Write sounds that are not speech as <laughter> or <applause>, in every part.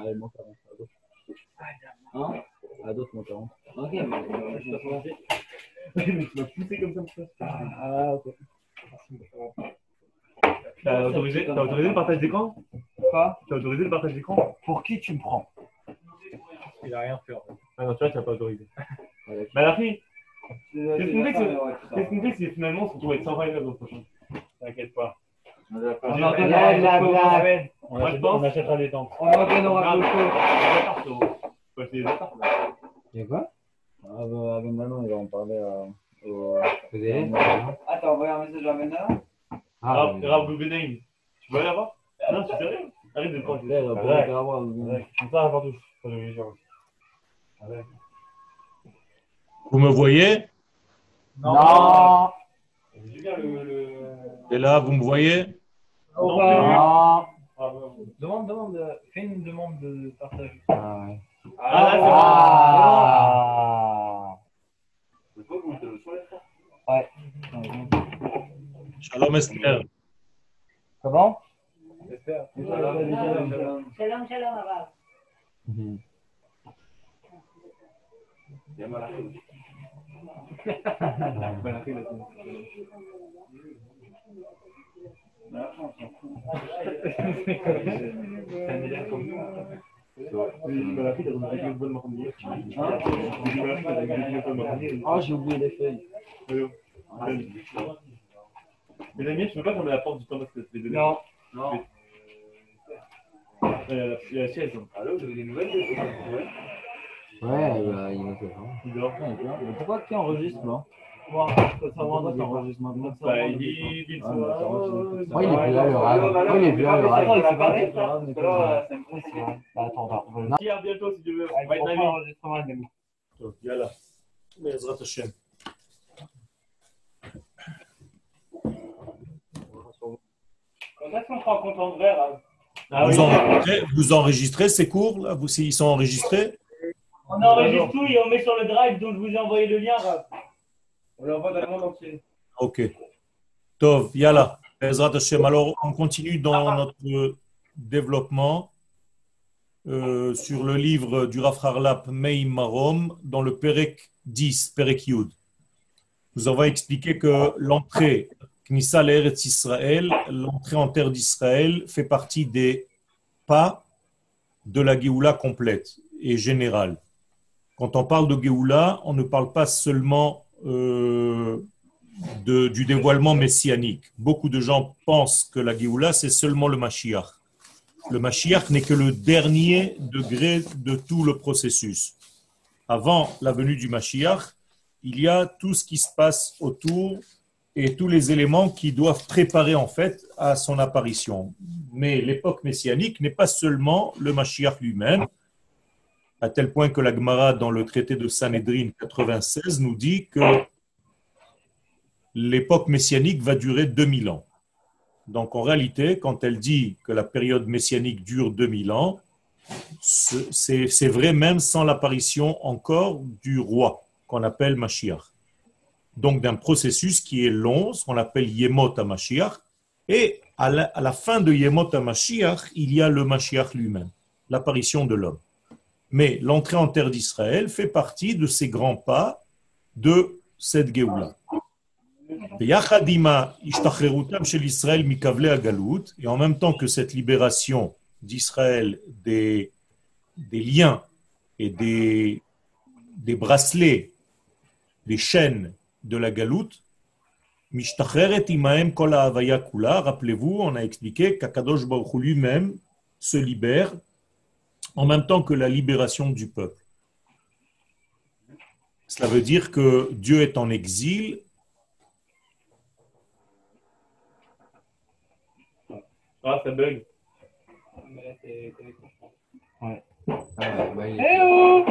Allez, monte à à gauche. Hein À d'autres, monte à Ok, mais je dois changer. <laughs> Mais tu m'as poussé comme ça, mon Ah, ok. T'as autorisé, t'as autorisé le partage d'écran? Quoi? T'as autorisé le partage d'écran? Pour qui tu me prends? Il a rien fait. Ah non, tu vois, tu n'as pas autorisé. <laughs> Bah, la fille, qu'est-ce qu'on fait si- qu'est-ce qu'on fait si finalement on se retrouve avec 120 élèves l'an prochain? T'inquiète pas. On en la blague. Moi, je pense. On achètera des temps. On en donnera Regarde, beaucoup. Faut essayer les apparts. Et quoi? Ah, bah, Avec Manon, il va en parler euh, au. Ah, t'as envoyé un message à Mena Ah, Rav Rav Guggenheim. Tu veux aller là-bas Non, tu sérieux Arrête de prendre. Ouais, partout. Vous me voyez? Non J'ai bien le. le... Et là, vous me voyez? Non, Non Demande, demande, euh, fais une demande de partage. Ah, ouais. Ah, là, Ah. Ouais. Shalom Esther. Comment? J'espère. Shalom, shalom, Ah, j'ai oublié les feuilles. Les amis, je peux pas fermer la porte du temps parce que c'est les deux. Non. Non. Il y a la- il y a la chaise. Allô, vous avez des nouvelles Ouais, bah, il m'a fait. Il dort. Mais pourquoi tu enregistres là Moi, Bah, il dit, il Ah, il est plus là, le rêve. Moi, il est plus là, le. Bah, attends, on va. A bientôt si tu veux. Il Va être faut pas ami. enregistrer un ami. Yalla. Bezrat Hashem. Quand est-ce qu'on se rencontre en vrai, Rav Ah oui. Vous enregistrez, vous enregistrez ces cours là? Vous, Ils sont enregistrés? On enregistre tout et on met sur le drive, donc je vous ai envoyé le lien, Rav. On l'envoie dans le monde entier. Ok. Tov. Bezrat Hashem. Alors, on continue dans notre développement euh, sur le livre du Rav Harlap Mei Marom dans le Perek 10, Perek Yud. Nous avons expliqué que l'entrée Knissa l'Eretz Israël, l'entrée en terre d'Israël fait partie des pas de la Géoula complète et générale. Quand on parle de Géoula, on ne parle pas seulement euh, de- du dévoilement messianique. Beaucoup de gens pensent que la Géoula, c'est seulement le Mashiach. Le Mashiach n'est que le dernier degré de tout le processus. Avant la venue du Mashiach, il y a tout ce qui se passe autour et tous les éléments qui doivent préparer en fait à son apparition. Mais l'époque messianique n'est pas seulement le Mashiach lui-même, à tel point que la Gemara dans le traité de Sanhedrin 96 nous dit que l'époque messianique va durer 2000 ans. Donc en réalité, quand elle dit que la période messianique dure 2000 ans, ce- c'est vrai même sans l'apparition encore du roi qu'on appelle Mashiach. Donc d'un processus qui est long, ce qu'on appelle Yemot à Mashiach, et à la, à la fin de Yemot à Mashiach, il y a le Mashiach lui-même, l'apparition de l'homme. Mais l'entrée en terre d'Israël fait partie de ces grands pas de cette Géoula. Et en même temps que cette libération d'Israël des, liens et des, bracelets, des chaînes de la galoute, rappelez-vous, on a expliqué qu'Akadosh Baruch lui-même se libère en même temps que la libération du peuple. Cela veut dire que Dieu est en exil Ah, ça bug. Ouais. Eh oh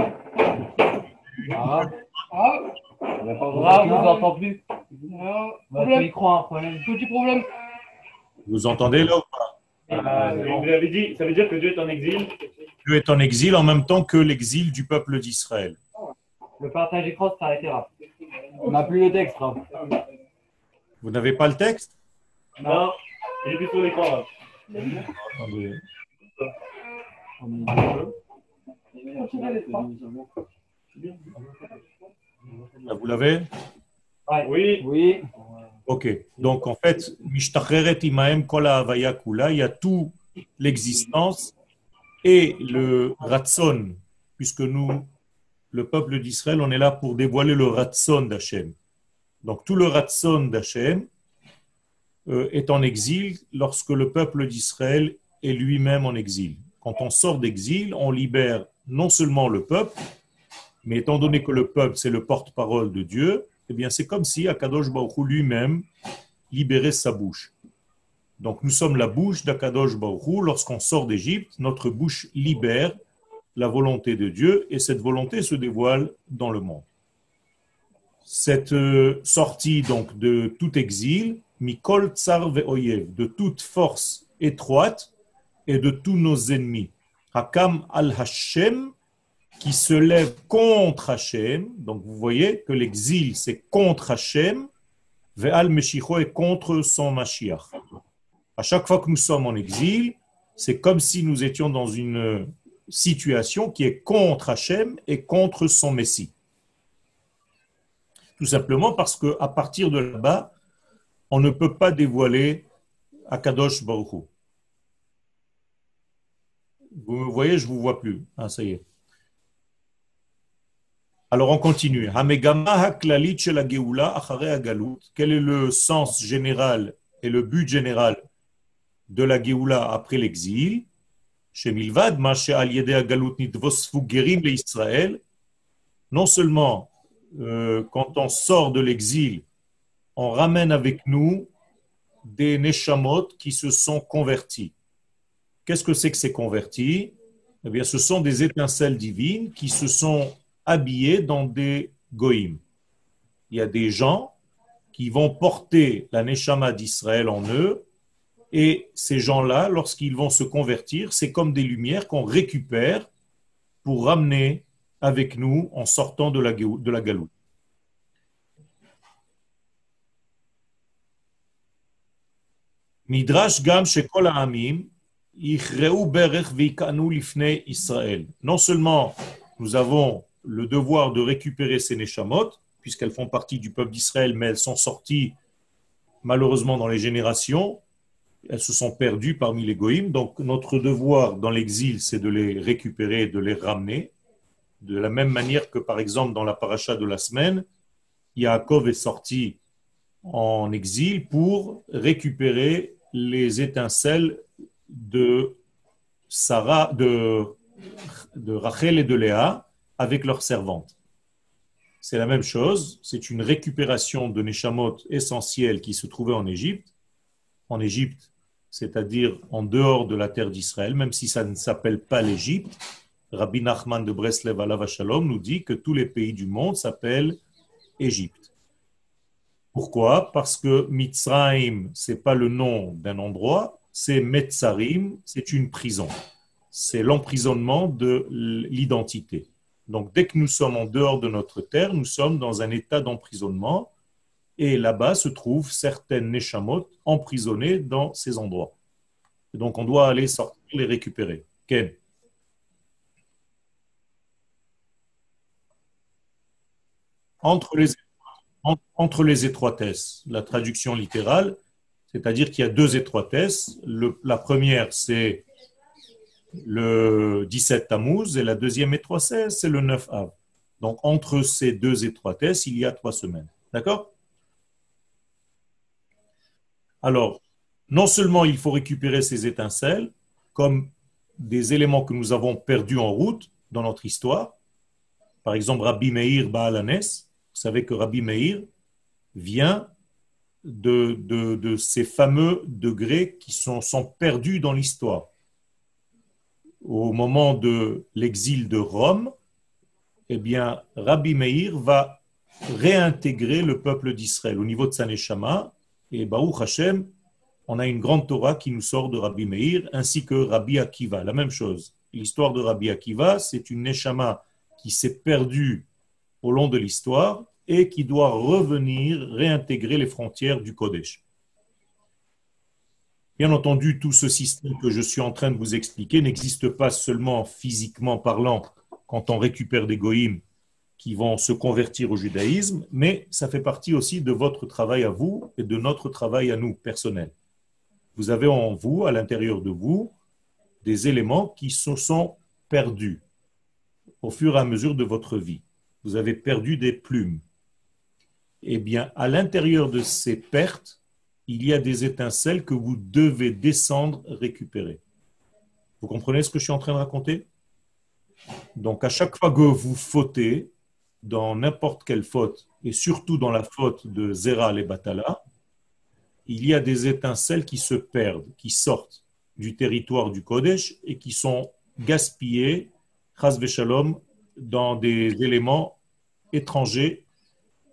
Ah, Ah besoin vous entend plus Non, Bah, crois, un problème. petit problème. Vous entendez là ou pas? Ah, vous avez dit, ça veut dire que Dieu est en exil? Dieu est en exil en même temps que l'exil du peuple d'Israël. Le partage écran s'est arrêté, Rav. On n'a plus le texte, Rav. Vous n'avez pas le texte? Non, il est plus sur l'écran. là. Ah, Vous l'avez? Oui. Oui. Ok. Donc, en fait, il y a tout l'existence et le ratson, puisque nous, le peuple d'Israël, on est là pour dévoiler le ratson d'Hachem. Donc, tout le ratson d'Hachem euh, est en exil lorsque le peuple d'Israël est lui-même en exil. Quand on sort d'exil, on libère non seulement le peuple, mais étant donné que le peuple, c'est le porte-parole de Dieu, eh c'est comme si Akadosh Baruch Hu lui-même libérait sa bouche. Donc, nous sommes la bouche d'Akadosh Baruch Hu. Lorsqu'on sort d'Égypte, notre bouche libère la volonté de Dieu et cette volonté se dévoile dans le monde. Cette euh, sortie donc de tout exil, Mikol Tsar Ve'oyev, de toute force étroite et de tous nos ennemis. Hakam al Hashem, qui se lève contre Hachem. Donc vous voyez que l'exil, c'est contre Hachem. Ve'al Meshicho est contre son Mashiach. À chaque fois que nous sommes en exil, c'est comme si nous étions dans une situation qui est contre Hachem et contre son Messie. Tout simplement parce que à partir de là-bas, on ne peut pas dévoiler Akadosh Baruch. Vous me voyez, je ne vous vois plus. Ah, ça y est. Alors on continue. Quel est le sens général et le but général de la Géoula après l'exil? Non seulement euh, quand on sort de l'exil, on ramène avec nous des neshamot qui se sont convertis. Qu'est-ce que c'est que ces convertis? Eh bien, ce sont des étincelles divines qui se sont habillés dans des goïms. Il y a des gens qui vont porter la neshama d'Israël en eux, et ces gens-là, lorsqu'ils vont se convertir, c'est comme des lumières qu'on récupère pour ramener avec nous en sortant de la, de lifnei Israël. Non seulement nous avons le devoir de récupérer ces neshamot, puisqu'elles font partie du peuple d'Israël, mais elles sont sorties malheureusement dans les générations, elles se sont perdues parmi les goïms. Donc notre devoir dans l'exil, c'est de les récupérer, de les ramener. De la même manière que par exemple dans la paracha de la semaine, Yaakov est sorti en exil pour récupérer les étincelles de Sarah, de, de Rachel et de Léa, avec leurs servantes. C'est la même chose, c'est une récupération de Neshamot essentiels qui se trouvaient en Égypte. En Égypte, c'est-à-dire en dehors de la terre d'Israël, même si ça ne s'appelle pas l'Égypte. Rabbi Nachman de Breslev Alav Shalom nous dit que tous les pays du monde s'appellent Égypte. Pourquoi? Parce que Mitzrayim, c'est pas le nom d'un endroit, c'est Metzarim, c'est une prison. C'est l'emprisonnement de l'identité. Donc, dès que nous sommes en dehors de notre terre, nous sommes dans un état d'emprisonnement. Et là-bas se trouvent certaines neshamot emprisonnées dans ces endroits. Donc, on doit aller sortir, les récupérer. Ken entre les, entre les étroitesses, la traduction littérale, c'est-à-dire qu'il y a deux étroitesses. La première, c'est le 17 Tammuz et la deuxième étroitesse, c'est le 9 Av. Donc, entre ces deux étroitesses, il y a trois semaines. D'accord? Alors, non seulement il faut récupérer ces étincelles comme des éléments que nous avons perdus en route dans notre histoire. Par exemple, Rabbi Meir Baalanes, vous savez que Rabbi Meir vient de, ces fameux degrés qui sont, sont perdus dans l'histoire au moment de l'exil de Rome, eh bien, Rabbi Meir va réintégrer le peuple d'Israël au niveau de Saneshama. Et Baruch Hashem, on a une grande Torah qui nous sort de Rabbi Meir, ainsi que Rabbi Akiva. La même chose. L'histoire de Rabbi Akiva, c'est une Neshama qui s'est perdue au long de l'histoire et qui doit revenir réintégrer les frontières du Kodesh. Bien entendu, tout ce système que je suis en train de vous expliquer n'existe pas seulement physiquement parlant quand on récupère des goïms qui vont se convertir au judaïsme, mais ça fait partie aussi de votre travail à vous et de notre travail à nous, personnel. Vous avez en vous, à l'intérieur de vous, des éléments qui se sont perdus au fur et à mesure de votre vie. Vous avez perdu des plumes. Eh bien, à l'intérieur de ces pertes, il y a des étincelles que vous devez descendre récupérer. Vous comprenez ce que je suis en train de raconter? Donc, à chaque fois que vous fautez, dans n'importe quelle faute, et surtout dans la faute de Zera et Batala, il y a des étincelles qui se perdent, qui sortent du territoire du Kodesh et qui sont gaspillées, chas shalom, dans des éléments étrangers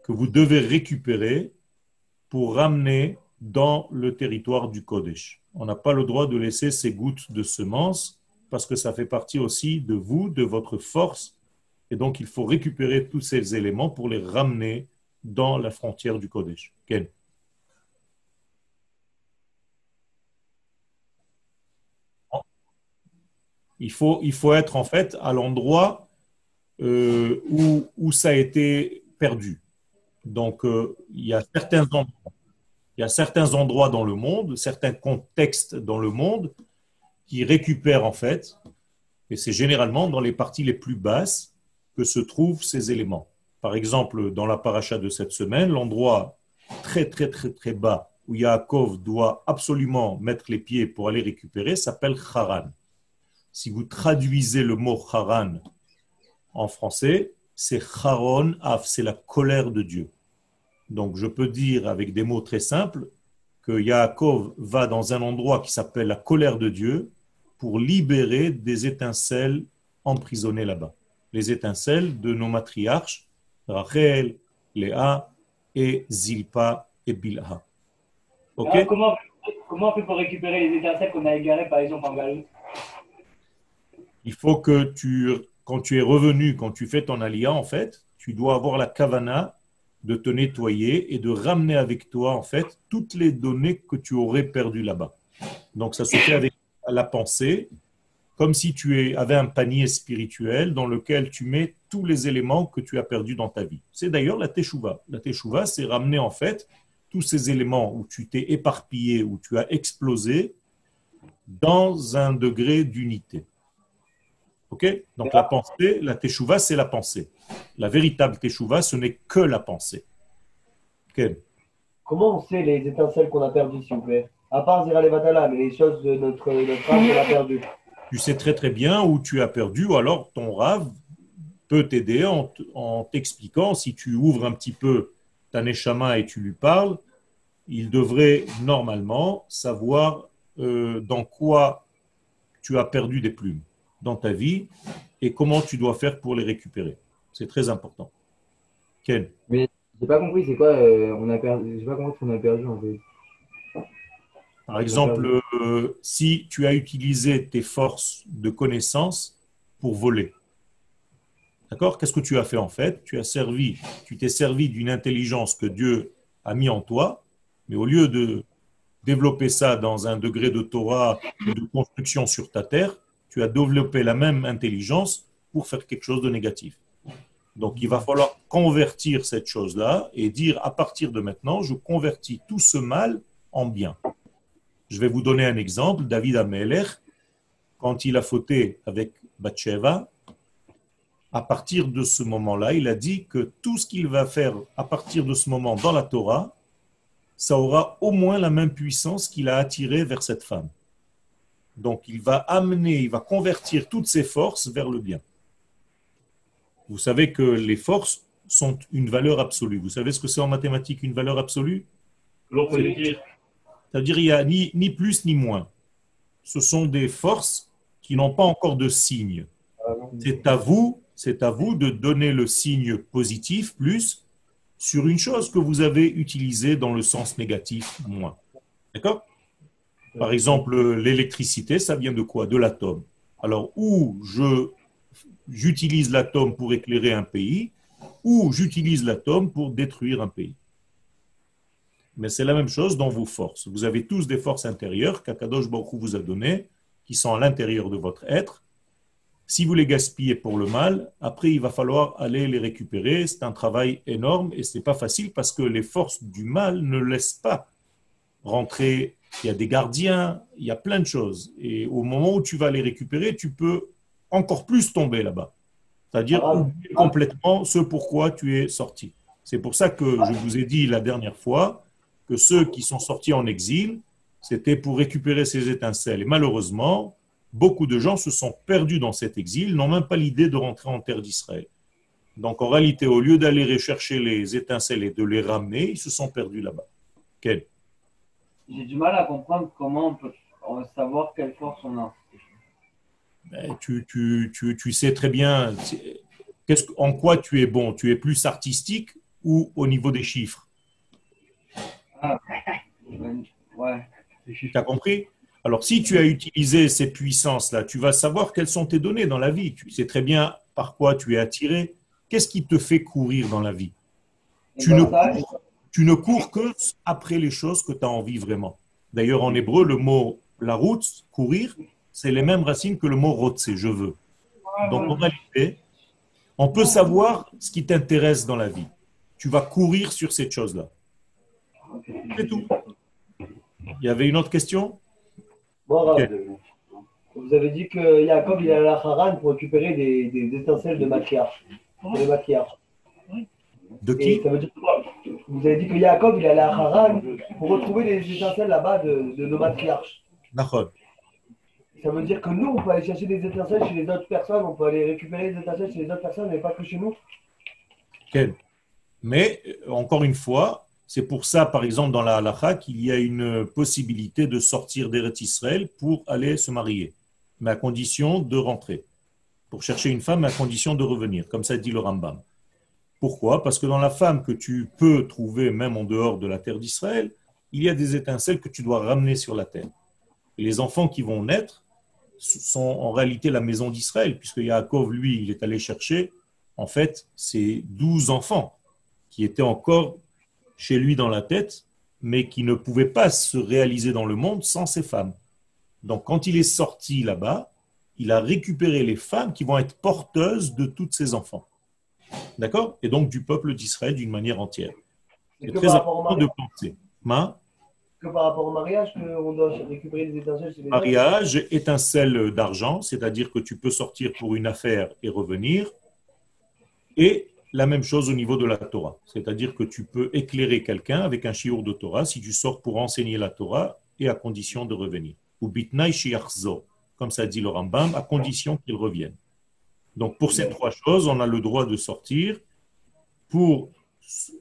que vous devez récupérer pour ramener dans le territoire du Kodesh. On n'a pas le droit de laisser ces gouttes de semences parce que ça fait partie aussi de vous, de votre force et donc, il faut récupérer tous ces éléments pour les ramener dans la frontière du Kodesh. Ken il faut, il faut être en fait à l'endroit euh, où, où, ça a été perdu. Donc, euh, il, y a certains endroits, il y a certains endroits dans le monde, certains contextes dans le monde qui récupèrent en fait, et c'est généralement dans les parties les plus basses, que se trouvent ces éléments. Par exemple, dans la paracha de cette semaine, l'endroit très très très très bas où Yaakov doit absolument mettre les pieds pour aller récupérer s'appelle Haran. Si vous traduisez le mot Haran en français, c'est Haron Af, c'est la colère de Dieu. Donc je peux dire avec des mots très simples que Yaakov va dans un endroit qui s'appelle la colère de Dieu pour libérer des étincelles emprisonnées là-bas. Les étincelles de nos matriarches, Rachel, Léa et Zilpa et Bilha. Ok? Comment, comment on fait pour récupérer les étincelles qu'on a égarées par exemple en Galou Il faut que tu, quand tu es revenu, quand tu fais ton alia, en fait, tu dois avoir la kavana de te nettoyer et de ramener avec toi, en fait, toutes les données que tu aurais perdues là-bas. Donc, ça se fait avec la pensée comme si tu avais un panier spirituel dans lequel tu mets tous les éléments que tu as perdus dans ta vie. C'est d'ailleurs la teshuva. La teshuva, c'est ramener en fait tous ces éléments où tu t'es éparpillé, où tu as explosé, dans un degré d'unité. Ok? Donc la pensée, la teshuva, c'est la pensée. La véritable teshuva, ce n'est que la pensée. Comment on sait les étincelles qu'on a perdues, s'il vous plaît? À part Zira Levatala, mais les choses de notre, notre âme qu'on a perdues. Tu sais très très bien où tu as perdu, ou alors ton rave peut t'aider en, t'expliquant, si tu ouvres un petit peu ta neshama et tu lui parles, il devrait normalement savoir euh, dans quoi tu as perdu des plumes dans ta vie et comment tu dois faire pour les récupérer. C'est très important. Ken Mais j'ai pas compris, c'est quoi euh, on a perdu J'ai pas compris qu'on a perdu en fait. Par exemple, euh, si tu as utilisé tes forces de connaissance pour voler, d'accord Qu'est-ce que tu as fait en fait? Tu as servi, tu t'es servi d'une intelligence que Dieu a mis en toi, mais au lieu de développer ça dans un degré de Torah et de construction sur ta terre, tu as développé la même intelligence pour faire quelque chose de négatif. Donc il va falloir convertir cette chose-là et dire à partir de maintenant, je convertis tout ce mal en bien. Je vais vous donner un exemple. David Ameler, quand il a fauté avec Bathsheba, à partir de ce moment-là, il a dit que tout ce qu'il va faire à partir de ce moment dans la Torah, ça aura au moins la même puissance qu'il a attiré vers cette femme. Donc il va amener, il va convertir toutes ses forces vers le bien. Vous savez que les forces sont une valeur absolue. Vous savez ce que c'est en mathématiques une valeur absolue? C'est-à-dire qu'il n'y a ni, ni plus ni moins. Ce sont des forces qui n'ont pas encore de signe. C'est à vous, c'est à vous de donner le signe positif plus sur une chose que vous avez utilisée dans le sens négatif moins. D'accord? Par exemple, l'électricité, ça vient de quoi? De l'atome. Alors, où je j'utilise l'atome pour éclairer un pays, ou j'utilise l'atome pour détruire un pays. Mais c'est la même chose dans vos forces. Vous avez tous des forces intérieures qu'Akadosh Baruch vous a données, qui sont à l'intérieur de votre être. Si vous les gaspillez pour le mal, après il va falloir aller les récupérer. C'est un travail énorme et c'est pas facile parce que les forces du mal ne laissent pas rentrer. Il y a des gardiens, il y a plein de choses. Et au moment où tu vas les récupérer, tu peux encore plus tomber là-bas. C'est-à-dire oublier complètement ce pourquoi tu es sorti. C'est pour ça que je vous ai dit la dernière fois que ceux qui sont sortis en exil, c'était pour récupérer ces étincelles. Et malheureusement, beaucoup de gens se sont perdus dans cet exil, n'ont même pas l'idée de rentrer en terre d'Israël. Donc en réalité, au lieu d'aller rechercher les étincelles et de les ramener, ils se sont perdus là-bas. J'ai du mal à comprendre comment on peut savoir quelle force on a. Ben, tu, tu, tu, tu, sais très bien en quoi tu es bon? Tu es plus artistique ou au niveau des chiffres? Ah, <laughs> ouais. Tu as compris? Alors, si tu as utilisé ces puissances-là, tu vas savoir quelles sont tes données dans la vie. Tu sais très bien par quoi tu es attiré. Qu'est-ce qui te fait courir dans la vie? Tu ne, cours, tu ne cours que après les choses que tu as envie vraiment. D'ailleurs, en hébreu, le mot la route, courir, c'est les mêmes racines que le mot rotse, je veux. Donc en réalité, on peut savoir ce qui t'intéresse dans la vie. Tu vas courir sur cette chose-là. C'est tout. Il y avait une autre question? Bon, Vous avez dit que Jacob il est à la Haran pour récupérer des, des étincelles de matriarche. De matriarche. De qui? Vous avez dit que Jacob il est à Haran pour retrouver des étincelles là-bas de, de nos matriarches. D'accord. Ça veut dire que nous, on peut aller chercher des étincelles chez les autres personnes, on peut aller récupérer des étincelles chez les autres personnes, mais pas que chez nous. Mais, encore une fois, c'est pour ça, par exemple, dans la halakha, qu'il y a une possibilité de sortir d'Eretz Israël pour aller se marier, mais à condition de rentrer. Pour chercher une femme, à condition de revenir, comme ça dit le Rambam. Pourquoi? Parce que dans la femme que tu peux trouver même en dehors de la terre d'Israël, il y a des étincelles que tu dois ramener sur la terre. Les enfants qui vont naître, sont en réalité la maison d'Israël, puisque Yaakov, lui, il est allé chercher, en fait, ses douze enfants qui étaient encore chez lui dans la tête, mais qui ne pouvaient pas se réaliser dans le monde sans ses femmes. Donc, quand il est sorti là-bas, il a récupéré les femmes qui vont être porteuses de tous ses enfants. D'accord? Et donc du peuple d'Israël d'une manière entière. C'est très important de penser. Ma? Que par rapport au mariage, on doit récupérer des étincelles les Mariage, étincelle d'argent, c'est-à-dire que tu peux sortir pour une affaire et revenir. Et la même chose au niveau de la Torah, c'est-à-dire que tu peux éclairer quelqu'un avec un chiour de Torah si tu sors pour enseigner la Torah et à condition de revenir. Ou bitnai comme ça dit le Rambam, à condition qu'il revienne. Donc pour ces trois choses, on a le droit de sortir pour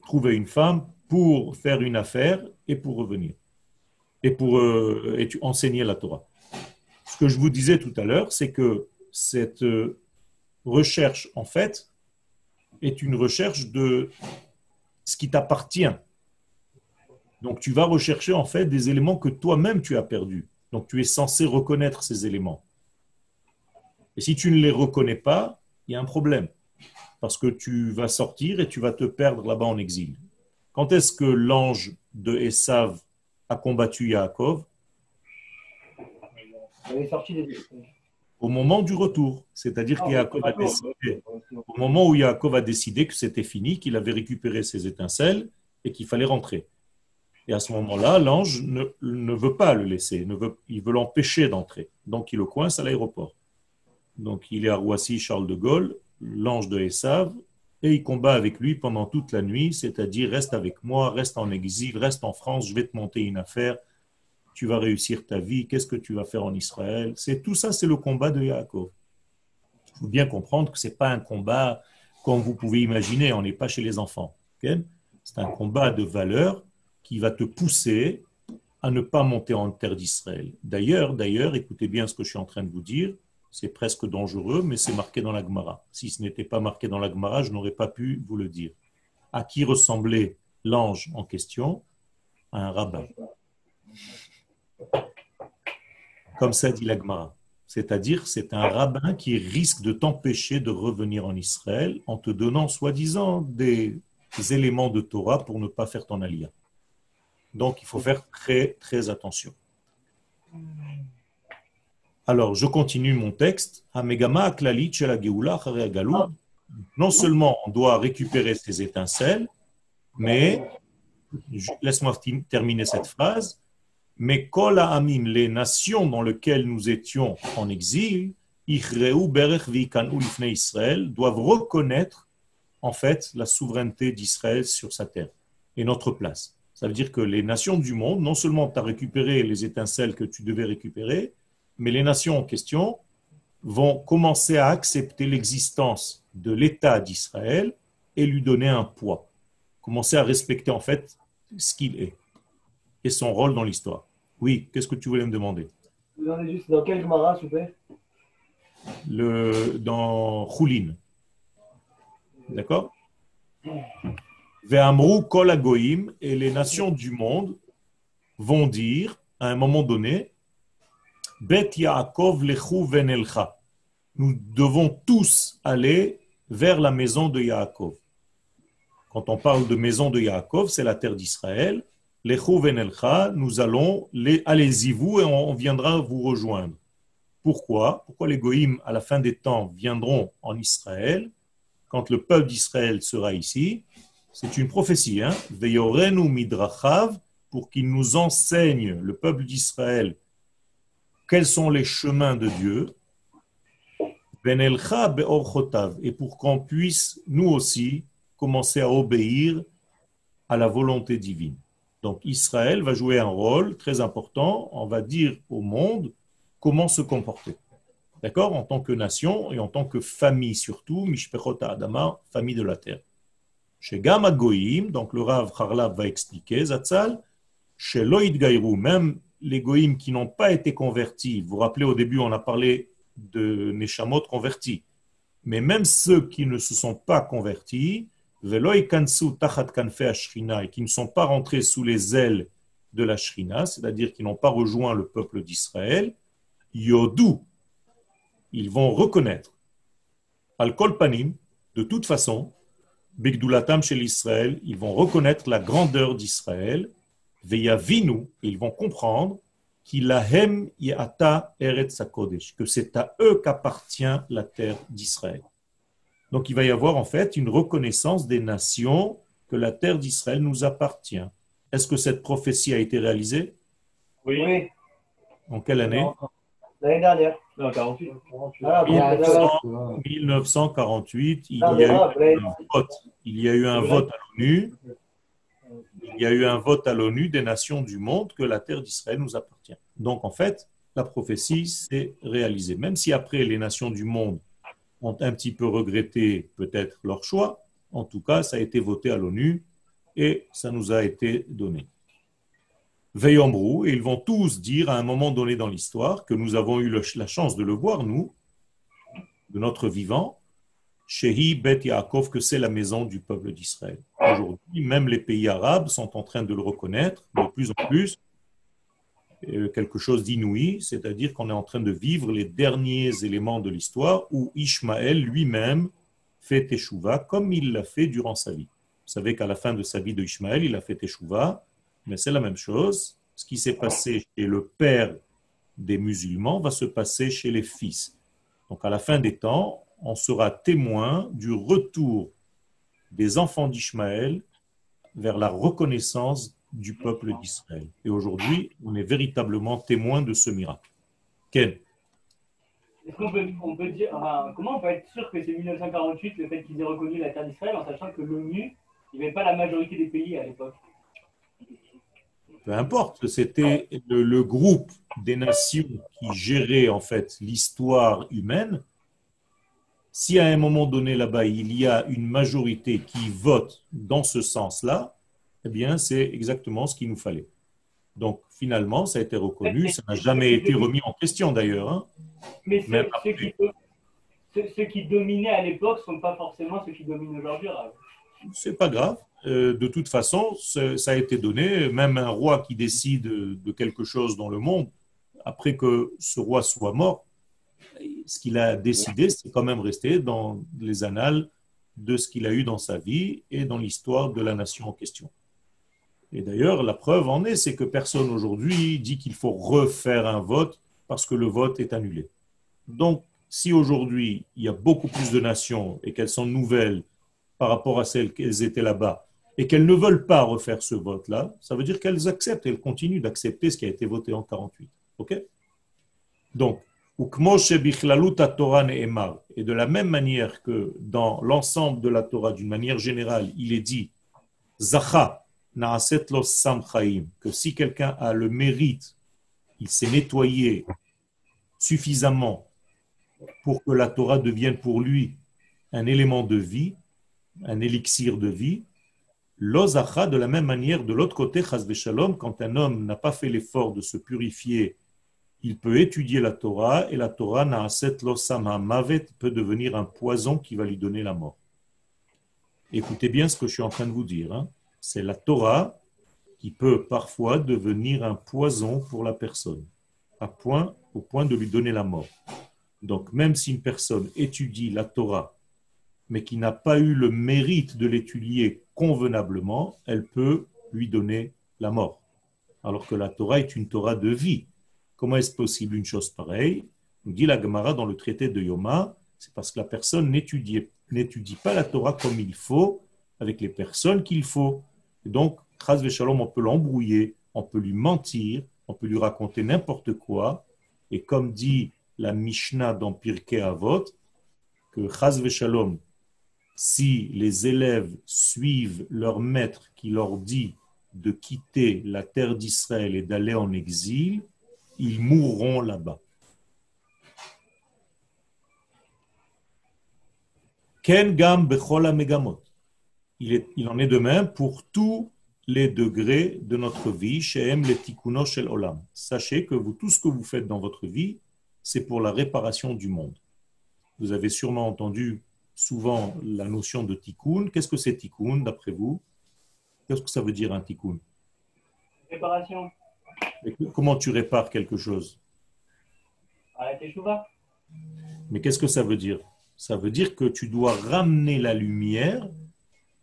trouver une femme, pour faire une affaire et pour revenir et pour euh, et enseigner la Torah. Ce que je vous disais tout à l'heure, c'est que cette euh, recherche, en fait, est une recherche de ce qui t'appartient. Donc tu vas rechercher en fait des éléments que toi-même tu as perdus. Donc tu es censé reconnaître ces éléments. Et si tu ne les reconnais pas, il y a un problème. Parce que tu vas sortir et tu vas te perdre là-bas en exil. Quand est-ce que l'ange de Esav a combattu Yaakov? Au moment du retour. C'est-à-dire ah, a décidé, au moment où Yaakov a décidé que c'était fini, qu'il avait récupéré ses étincelles et qu'il fallait rentrer. Et à ce moment-là, l'ange ne, veut pas le laisser, ne veut, il veut l'empêcher d'entrer. Donc il le coince à l'aéroport. Donc il est à Roissy, Charles de Gaulle, l'ange de Esav, et il combat avec lui pendant toute la nuit, c'est-à-dire reste avec moi, reste en exil, reste en France, je vais te monter une affaire, tu vas réussir ta vie, qu'est-ce que tu vas faire en Israël? C'est tout ça, c'est le combat de Yaakov. Il faut bien comprendre que ce n'est pas un combat comme vous pouvez imaginer, on n'est pas chez les enfants. c'est un combat de valeur qui va te pousser à ne pas monter en terre d'Israël. D'ailleurs, d'ailleurs, écoutez bien ce que je suis en train de vous dire, c'est presque dangereux, mais c'est marqué dans la Gemara. Si ce n'était pas marqué dans la Gemara, je n'aurais pas pu vous le dire. À qui ressemblait l'ange en question? À un rabbin. Comme ça dit la Gemara. C'est-à-dire, c'est un rabbin qui risque de t'empêcher de revenir en Israël en te donnant soi-disant des éléments de Torah pour ne pas faire ton alia. Donc, il faut faire très, très attention. Alors, je continue mon texte. Non seulement on doit récupérer ces étincelles, mais, laisse-moi terminer cette phrase, mais kol ha'amim, les nations dans lesquelles nous étions en exil, Israël, doivent reconnaître en fait la souveraineté d'Israël sur sa terre et notre place. Ça veut dire que les nations du monde, non seulement tu as récupéré les étincelles que tu devais récupérer, mais les nations en question vont commencer à accepter l'existence de l'État d'Israël et lui donner un poids. Commencer à respecter en fait ce qu'il est et son rôle dans l'histoire. Oui, qu'est-ce que tu voulais me demander? Juste dans quel Gemara, s'il vous plaît? Le, dans Choulin. D'accord? Ve'amru kol et les nations du monde vont dire, à un moment donné, Bet Yaakov lechu venelcha. Nous devons tous aller vers la maison de Yaakov. Quand on parle de maison de Yaakov, c'est la terre d'Israël. Lechu nous allons, allez-y vous et on viendra vous rejoindre. Pourquoi? Pourquoi les goïms, à la fin des temps, viendront en Israël? Quand le peuple d'Israël sera ici C'est une prophétie. Hein midrachav, pour qu'il nous enseigne, le peuple d'Israël, quels sont les chemins de Dieu? Et pour qu'on puisse, nous aussi, commencer à obéir à la volonté divine. Donc Israël va jouer un rôle très important. On va dire au monde comment se comporter. D'accord? En tant que nation et en tant que famille surtout, Mishpechot Adama, famille de la terre. Chez Gamma Goïm, donc le Rav Harlab va expliquer, Zatzal, chez Loïd Gaïrou, même les Goïm qui n'ont pas été convertis, vous vous rappelez au début, on a parlé de Neshamot convertis, mais même ceux qui ne se sont pas convertis, et qui ne sont pas rentrés sous les ailes de la Shrina, c'est-à-dire qui n'ont pas rejoint le peuple d'Israël, Yodou, ils vont reconnaître, Al-Kol Panim, de toute façon, Bigdulatam chez l'Israël, ils vont reconnaître la grandeur d'Israël, Veyavinu, et ils vont comprendre qu'Ilahem Yata Eretz HaKodesh, que c'est à eux qu'appartient la terre d'Israël. Donc il va y avoir en fait une reconnaissance des nations que la terre d'Israël nous appartient. Est-ce que cette prophétie a été réalisée? Oui. Oui, En quelle année? L'année dernière. Non, 48. Ah. 1948, il y Non, a eu ah, un vote. Il y a eu un vote à l'ONU. Il y a eu un vote à l'ONU des nations du monde que la terre d'Israël nous appartient. Donc en fait, la prophétie s'est réalisée. Même si après les nations du monde ont un petit peu regretté peut-être leur choix, en tout cas, ça a été voté à l'ONU et ça nous a été donné. Veillombrou, et ils vont tous dire à un moment donné dans l'histoire que nous avons eu la chance de le voir, nous, de notre vivant, Shehi Bet Yaakov, que c'est la maison du peuple d'Israël. Aujourd'hui, même les pays arabes sont en train de le reconnaître de plus en plus, euh, quelque chose d'inouï, c'est-à-dire qu'on est en train de vivre les derniers éléments de l'histoire où Ishmaël lui-même fait Teshuvah comme il l'a fait durant sa vie. Vous savez qu'à la fin de sa vie de Ishmaël, il a fait Teshuvah, mais c'est la même chose. Ce qui s'est passé chez le père des musulmans va se passer chez les fils. Donc à la fin des temps, on sera témoin du retour des enfants d'Ishmaël vers la reconnaissance du peuple d'Israël. Et aujourd'hui, on est véritablement témoin de ce miracle. Ken Est-ce qu'on peut, on peut dire, enfin, comment on peut être sûr que c'est 1948 le fait qu'ils aient reconnu la terre d'Israël en sachant que l'ONU, il n'y avait pas la majorité des pays à l'époque? Peu importe, c'était le, le groupe des nations qui gérait en fait l'histoire humaine. Si à un moment donné là-bas il y a une majorité qui vote dans ce sens-là, eh bien c'est exactement ce qu'il nous fallait. Donc finalement, ça a été reconnu, ça n'a jamais été remis en question d'ailleurs. hein. Mais ceux, ceux qui, ceux- qui dominaient à l'époque ne sont pas forcément ceux qui dominent aujourd'hui. C'est pas grave. Euh, de toute façon, ça a été donné. Même un roi qui décide de quelque chose dans le monde, après que ce roi soit mort, ce qu'il a décidé, c'est quand même resté dans les annales de ce qu'il a eu dans sa vie et dans l'histoire de la nation en question. Et d'ailleurs, la preuve en est, c'est que personne aujourd'hui dit qu'il faut refaire un vote parce que le vote est annulé. Donc, si aujourd'hui il y a beaucoup plus de nations et qu'elles sont nouvelles par rapport à celles qu'elles étaient là-bas, et qu'elles ne veulent pas refaire ce vote-là, ça veut dire qu'elles acceptent, elles continuent d'accepter ce qui a été voté en 48. OK? Donc, et de la même manière que dans l'ensemble de la Torah, d'une manière générale, il est dit Zacha que si quelqu'un a le mérite, il s'est nettoyé suffisamment pour que la Torah devienne pour lui un élément de vie, un élixir de vie, de la même manière, de l'autre côté, shalom, quand un homme n'a pas fait l'effort de se purifier, il peut étudier la Torah et la Torah, na'aset losama mavet, peut devenir un poison qui va lui donner la mort. Écoutez bien ce que je suis en train de vous dire. Hein. C'est la Torah qui peut parfois devenir un poison pour la personne, à point, au point de lui donner la mort. Donc, même si une personne étudie la Torah, mais qui n'a pas eu le mérite de l'étudier convenablement, elle peut lui donner la mort. Alors que la Torah est une Torah de vie. Comment est-ce possible une chose pareille? Dit la Gemara dans le traité de Yoma, c'est parce que la personne n'étudie, n'étudie pas la Torah comme il faut, avec les personnes qu'il faut. Et donc, Chaz Shalom, on peut l'embrouiller, on peut lui mentir, on peut lui raconter n'importe quoi. Et comme dit la Mishnah dans Pirkei Avot, que Chaz Shalom, si les élèves suivent leur maître qui leur dit de quitter la terre d'Israël et d'aller en exil, ils mourront là-bas. Ken gam. Il, il en est de même pour tous les degrés de notre vie, Shehem le shel olam. Sachez que tout ce que vous faites dans votre vie, c'est pour la réparation du monde. Vous avez sûrement entendu souvent la notion de tikkun. Qu'est-ce que c'est tikkun d'après vous? Qu'est-ce que ça veut dire un tikkun? Réparation. Comment tu répares quelque chose Mais qu'est-ce que ça veut dire? Ça veut dire que tu dois ramener la lumière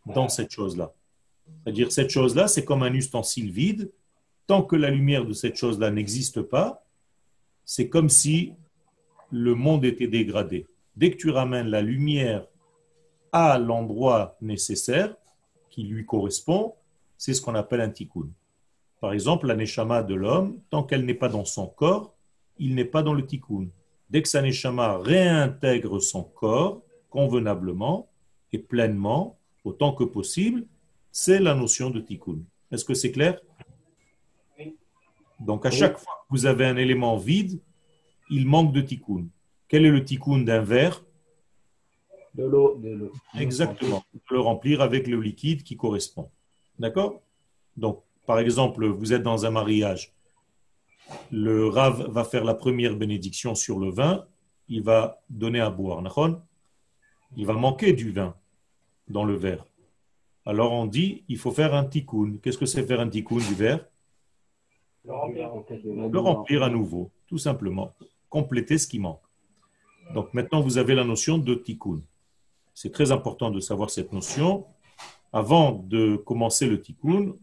dans cette chose-là. C'est-à-dire cette chose-là, c'est comme un ustensile vide. Tant que la lumière de cette chose-là n'existe pas, c'est comme si le monde était dégradé dès que tu ramènes la lumière à l'endroit nécessaire qui lui correspond, c'est ce qu'on appelle un tikkun. Par exemple, la neshama de l'homme, tant qu'elle n'est pas dans son corps, il n'est pas dans le tikkun. Dès que sa neshama réintègre son corps convenablement et pleinement, autant que possible, c'est la notion de tikkun. Est-ce que c'est clair? Donc à chaque fois que vous avez un élément vide, il manque de tikkun. Quel est le tikkun d'un verre? De l'eau. Exactement. Le remplir avec le liquide qui correspond. D'accord? Donc, par exemple, vous êtes dans un mariage. Le Rav va faire la première bénédiction sur le vin. Il va donner à boire. Il va manquer du vin dans le verre. Alors on dit, il faut faire un tikkun. Qu'est-ce que c'est faire un tikkun du verre? Le remplir à nouveau, tout simplement. Compléter ce qui manque. Donc maintenant, vous avez la notion de tikkun. C'est très important de savoir cette notion. Avant de commencer le tikkun,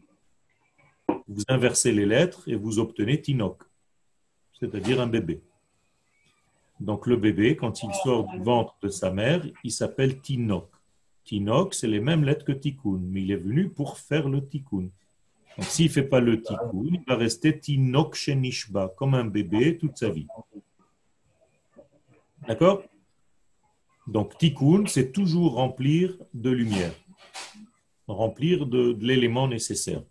vous inversez les lettres et vous obtenez tinok, c'est-à-dire un bébé. Donc le bébé, quand il sort du ventre de sa mère, il s'appelle tinok. Tinok, c'est les mêmes lettres que tikkun, mais il est venu pour faire le tikkun. Donc s'il ne fait pas le tikkun, il va rester tinok shenishba, comme un bébé toute sa vie. D'accord? Donc, tikkun, c'est toujours remplir de lumière, remplir de, l'élément nécessaire.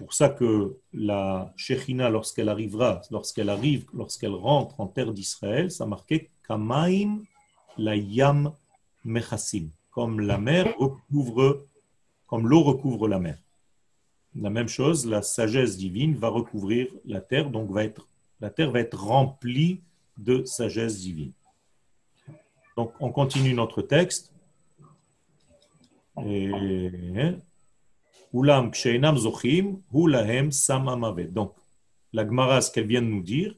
Pour ça que la Shechina, lorsqu'elle arrivera, lorsqu'elle arrive, lorsqu'elle rentre en terre d'Israël, ça marquait Kamaim la Yam Mechasim, comme la mer recouvre, comme l'eau recouvre la mer. La même chose, la sagesse divine va recouvrir la terre, donc va être, la terre va être remplie de sagesse divine. Donc, on continue notre texte. Donc, la Gemara, ce qu'elle vient de nous dire,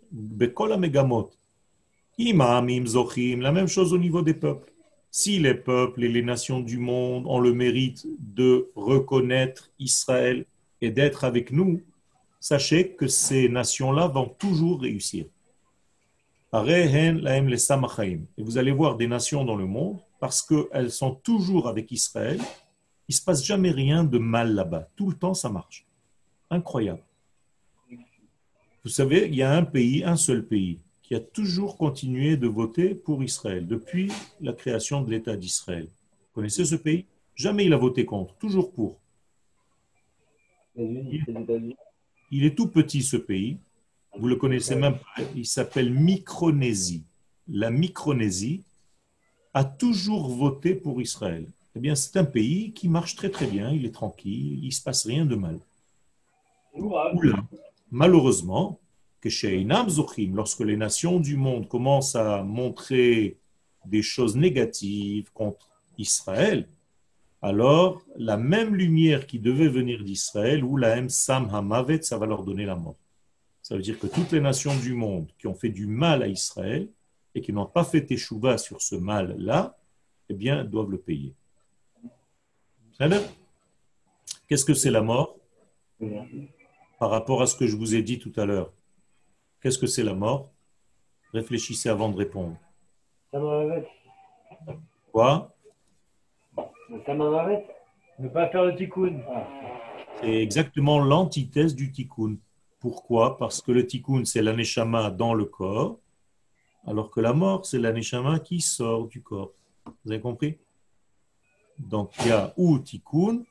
la même chose au niveau des peuples. Si les peuples et les nations du monde ont le mérite de reconnaître Israël et d'être avec nous, sachez que ces nations-là vont toujours réussir. Et vous allez voir des nations dans le monde, parce qu'elles sont toujours avec Israël, il ne se passe jamais rien de mal là-bas. Tout le temps, ça marche. Incroyable. Vous savez, il y a un pays, un seul pays, qui a toujours continué de voter pour Israël depuis la création de l'État d'Israël. Vous connaissez ce pays? Jamais il a voté contre, toujours pour. Il, est tout petit ce pays. Vous le connaissez même pas. Il s'appelle Micronésie. La Micronésie a toujours voté pour Israël. Eh bien, c'est un pays qui marche très très bien. Il est tranquille. Il ne se passe rien de mal. Malheureusement, que chez Zochim, lorsque les nations du monde commencent à montrer des choses négatives contre Israël, alors la même lumière qui devait venir d'Israël, ou la M Sam Hamavet, ça va leur donner la mort. Ça veut dire que toutes les nations du monde qui ont fait du mal à Israël et qui n'ont pas fait échouva sur ce mal-là, eh bien, doivent le payer. Qu'est-ce que c'est la mort Par rapport à ce que je vous ai dit tout à l'heure? Qu'est-ce que c'est la mort? Réfléchissez avant de répondre. Quoi? Ne pas faire le tikkun. C'est exactement l'antithèse du tikkun. Pourquoi? Parce que le tikkun, c'est l'aneshama dans le corps, alors que la mort, c'est l'aneshama qui sort du corps. Vous avez compris? Donc, il y a ou tikkun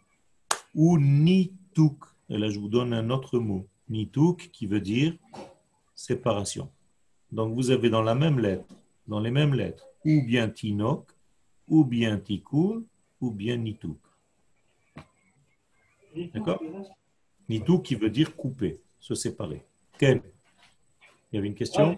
ou nituk. Et là, je vous donne un autre mot. Nituk, qui veut dire séparation. Donc vous avez dans la même lettre, dans les mêmes lettres, ou bien tinok, ou bien tikkun, ou bien nituk. D'accord? Nituk qui veut dire couper, se séparer. Quel Il y avait une question?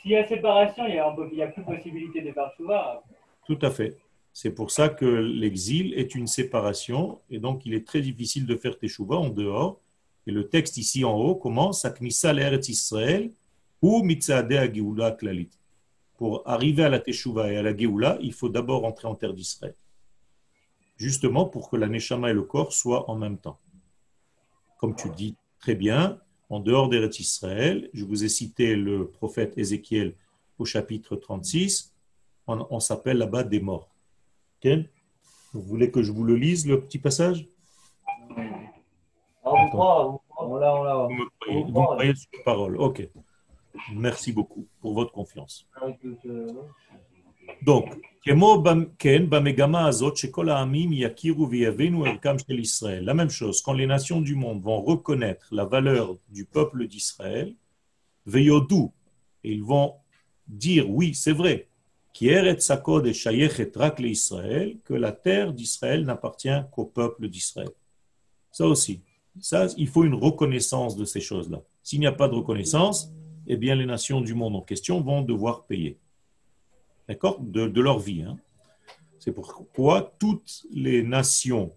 S'il y a séparation, il n'y a, plus possibilité de souvent. Tout à fait. C'est pour ça que l'exil est une séparation et donc il est très difficile de faire teshuva en dehors et le texte ici en haut commence à Knissa Israël ou Geoula Klalit. Pour arriver à la Teshuvah et à la Geoula, il faut d'abord entrer en terre d'Israël. Justement pour que la Neshama et le corps soient en même temps. Comme tu dis très bien, en dehors d'Eretz Israël, je vous ai cité le prophète Ézéchiel au chapitre 36, on, s'appelle là-bas des morts. Vous voulez que je vous le lise, le petit passage? On croit, on l'a, l'a. Vous croyez sur parole, ok. Merci beaucoup pour votre confiance. Donc, la même chose, quand les nations du monde vont reconnaître la valeur du peuple d'Israël, et ils vont dire, oui, c'est vrai, que la terre d'Israël n'appartient qu'au peuple d'Israël. Ça aussi, ça, il faut une reconnaissance de ces choses-là. S'il n'y a pas de reconnaissance, eh bien, les nations du monde en question vont devoir payer. D'accord? De, leur vie. Hein. C'est pourquoi toutes les nations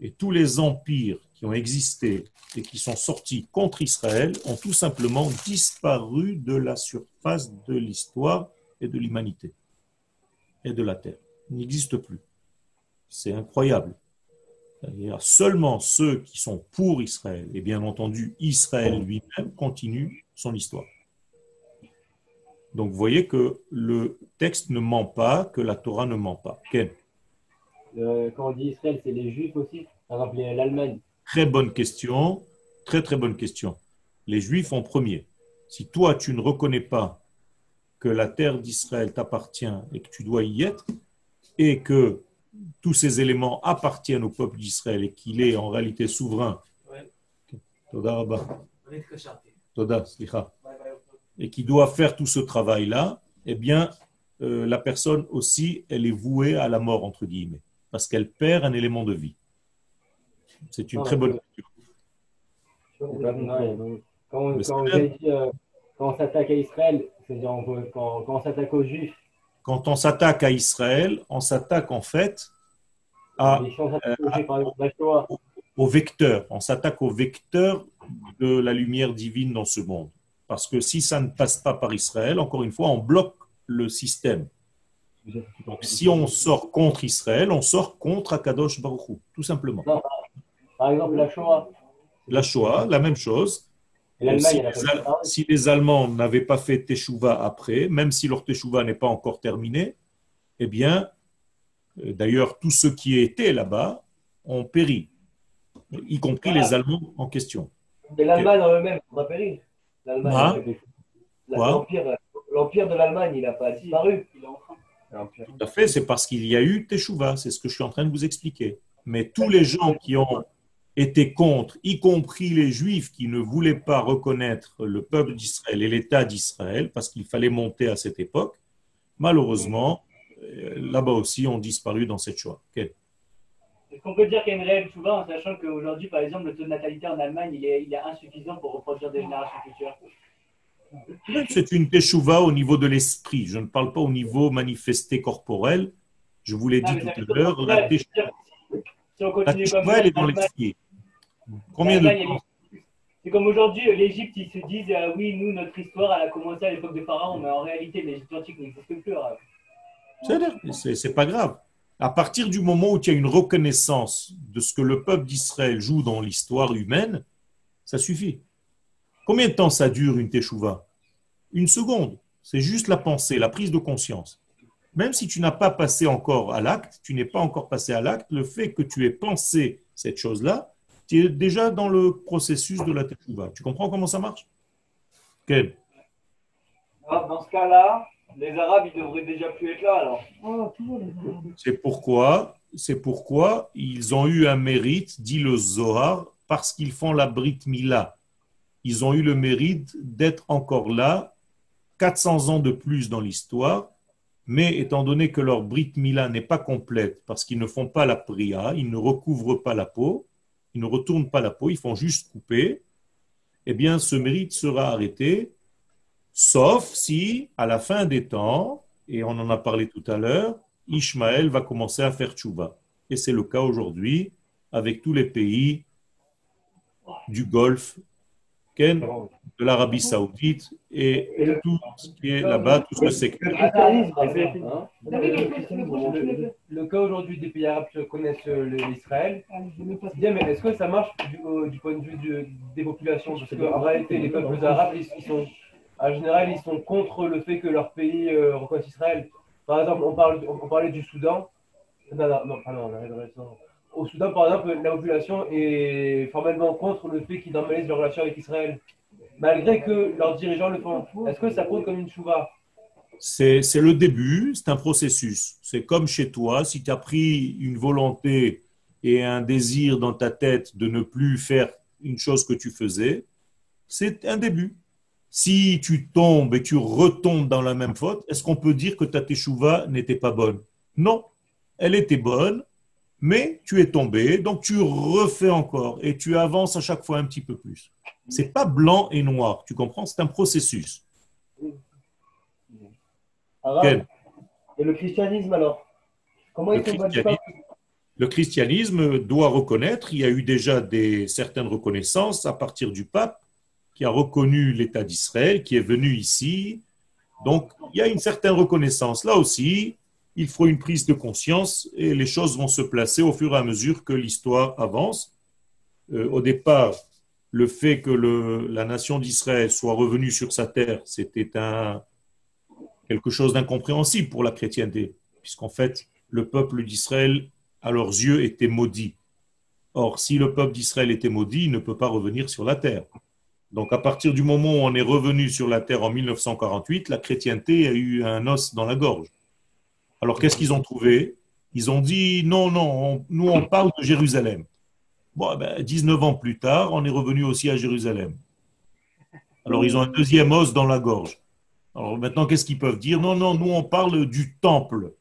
et tous les empires qui ont existé et qui sont sortis contre Israël ont tout simplement disparu de la surface de l'histoire et de l'humanité et de la terre. Ils n'existent plus. C'est incroyable. Il y a seulement ceux qui sont pour Israël, et bien entendu, Israël lui-même continue son histoire. Donc vous voyez que le texte ne ment pas, que la Torah ne ment pas. Ken euh, Quand on dit Israël, c'est les Juifs aussi Par exemple, l'Allemagne Très bonne question. Très très bonne question. Les Juifs en premier. Si toi, tu ne reconnais pas que la terre d'Israël t'appartient et que tu dois y être, et que tous ces éléments appartiennent au peuple d'Israël et qu'il est en réalité souverain. Et qui doit faire tout ce travail-là, eh bien, euh, la personne aussi, elle est vouée à la mort, entre guillemets, parce qu'elle perd un élément de vie. C'est une très bonne question. Quand, euh, quand, on s'attaque à Israël, c'est-à-dire quand, quand on s'attaque aux Juifs, quand on s'attaque à Israël, on s'attaque en fait à, euh, au vecteur. On s'attaque au vecteur de la lumière divine dans ce monde. Parce que si ça ne passe pas par Israël, encore une fois, on bloque le système. Donc, si on sort contre Israël, on sort contre Akadosh Baruch Hu, tout simplement. Par exemple, la Shoah. La Shoah, la même chose. Et Si elle a les, fait Al- ça. si les Allemands n'avaient pas fait Teshuvah après, même si leur Teshuvah n'est pas encore terminée, eh bien, euh, d'ailleurs, tous ceux qui étaient là-bas ont péri, y compris les Allemands en question. Mais l'Allemagne en eux-mêmes, on a péri. L'Allemagne, Ah. La- Quoi L'Empire l'Empire de l'Allemagne, il n'a pas disparu. Il est en train. Tout à fait, c'est parce qu'il y a eu Teshuvah, c'est ce que je suis en train de vous expliquer. Mais tous les gens qui ont été contre, y compris les Juifs qui ne voulaient pas reconnaître le peuple d'Israël et l'État d'Israël, parce qu'il fallait monter à cette époque, malheureusement, euh, là-bas aussi, ont disparu dans cette choix. Est-ce qu'on peut dire qu'il y a une réelle en sachant qu'aujourd'hui, par exemple, le taux de natalité en Allemagne, il est, il est insuffisant pour reproduire des générations futures? C'est une Teshuvah au niveau de l'esprit. Je ne parle pas au niveau manifesté corporel. Je vous l'ai Ah, dit tout à l'heure, la final, Teshuvah Si on la continue comme Teshuvah, ça, elle est dans l'Allemagne- l'esprit. Combien de temps C'est comme aujourd'hui, l'Égypte, ils se disent euh, oui, nous, notre histoire, elle a commencé à l'époque de Pharaon, mais en réalité, l'Égypte antique n'existe plus. C'est-à-dire, c'est c'est pas grave. À partir du moment où il y a une reconnaissance de ce que le peuple d'Israël joue dans l'histoire humaine, ça suffit. Combien de temps ça dure une teshuva? Une seconde. C'est juste la pensée, la prise de conscience. Même si tu n'as pas passé encore à l'acte, tu n'es pas encore passé à l'acte, le fait que tu aies pensé cette chose-là, tu es déjà dans le processus de la teshuva. Tu comprends comment ça marche? Quel Ah, Dans ce cas-là, les Arabes, ils devraient déjà plus être là alors. Oh, Arabes. C'est pourquoi, c'est pourquoi ils ont eu un mérite, dit le Zohar, parce qu'ils font la Brit Mila. Ils ont eu le mérite d'être encore là 400 ans de plus dans l'histoire, mais étant donné que leur Brit Mila n'est pas complète, parce qu'ils ne font pas la priya, ils ne recouvrent pas la peau, ils ne retournent pas la peau, ils font juste couper, eh bien ce mérite sera arrêté, sauf si, à la fin des temps, et on en a parlé tout à l'heure, Ishmaël va commencer à faire tchouva. Et c'est le cas aujourd'hui avec tous les pays du Golfe, de l'Arabie Saoudite et tout ce qui est là-bas, tout ce c'est. Le Hein David, le- le- le- Le cas aujourd'hui des pays arabes qui connaissent euh, l'Israël, bien, mais est-ce que ça marche du, point de vue du- des populations? Parce qu'en réalité, les peuples arabes, ils, ils sont, en général, ils sont contre le fait que leur pays euh, reconnaisse Israël. Par exemple, on, parle, on, on parlait du Soudan. Non, non, non, pardon, on. Au Soudan, par exemple, la population est formellement contre le fait qu'ils normalisent leurs relations avec Israël, malgré que leurs dirigeants le font. Est-ce que ça compte comme une chouva? C'est c'est le début, c'est un processus. C'est comme chez toi, si tu as pris une volonté et un désir dans ta tête de ne plus faire une chose que tu faisais, c'est un début. Si tu tombes et tu retombes dans la même faute, est-ce qu'on peut dire que ta teshuva n'était pas bonne? Non, elle était bonne, mais tu es tombé, donc tu refais encore et tu avances à chaque fois un petit peu plus. C'est pas blanc et noir, tu comprends? C'est un processus. Quel Et le christianisme alors? Comment Le battus christianisme, le christianisme doit reconnaître, il y a eu déjà des, certaines reconnaissances à partir du pape qui a reconnu l'État d'Israël, qui est venu ici. Donc, il y a une certaine reconnaissance. Là aussi, il faut une prise de conscience et les choses vont se placer au fur et à mesure que l'histoire avance. Euh, au départ, le fait que la nation d'Israël soit revenue sur sa terre, c'était quelque chose d'incompréhensible pour la chrétienté, puisqu'en fait, le peuple d'Israël, à leurs yeux, était maudit. Or, si le peuple d'Israël était maudit, il ne peut pas revenir sur la terre. Donc, à partir du moment où on est revenu sur la terre en 1948, la chrétienté a eu un os dans la gorge. Alors, qu'est-ce qu'ils ont trouvé? Ils ont dit non, non, on- nous on parle de Jérusalem. Bon, ben, 19 ans plus tard, on est revenu aussi à Jérusalem. Alors, ils ont un deuxième os dans la gorge. Alors maintenant, qu'est-ce qu'ils peuvent dire? Non, non, nous on parle du temple.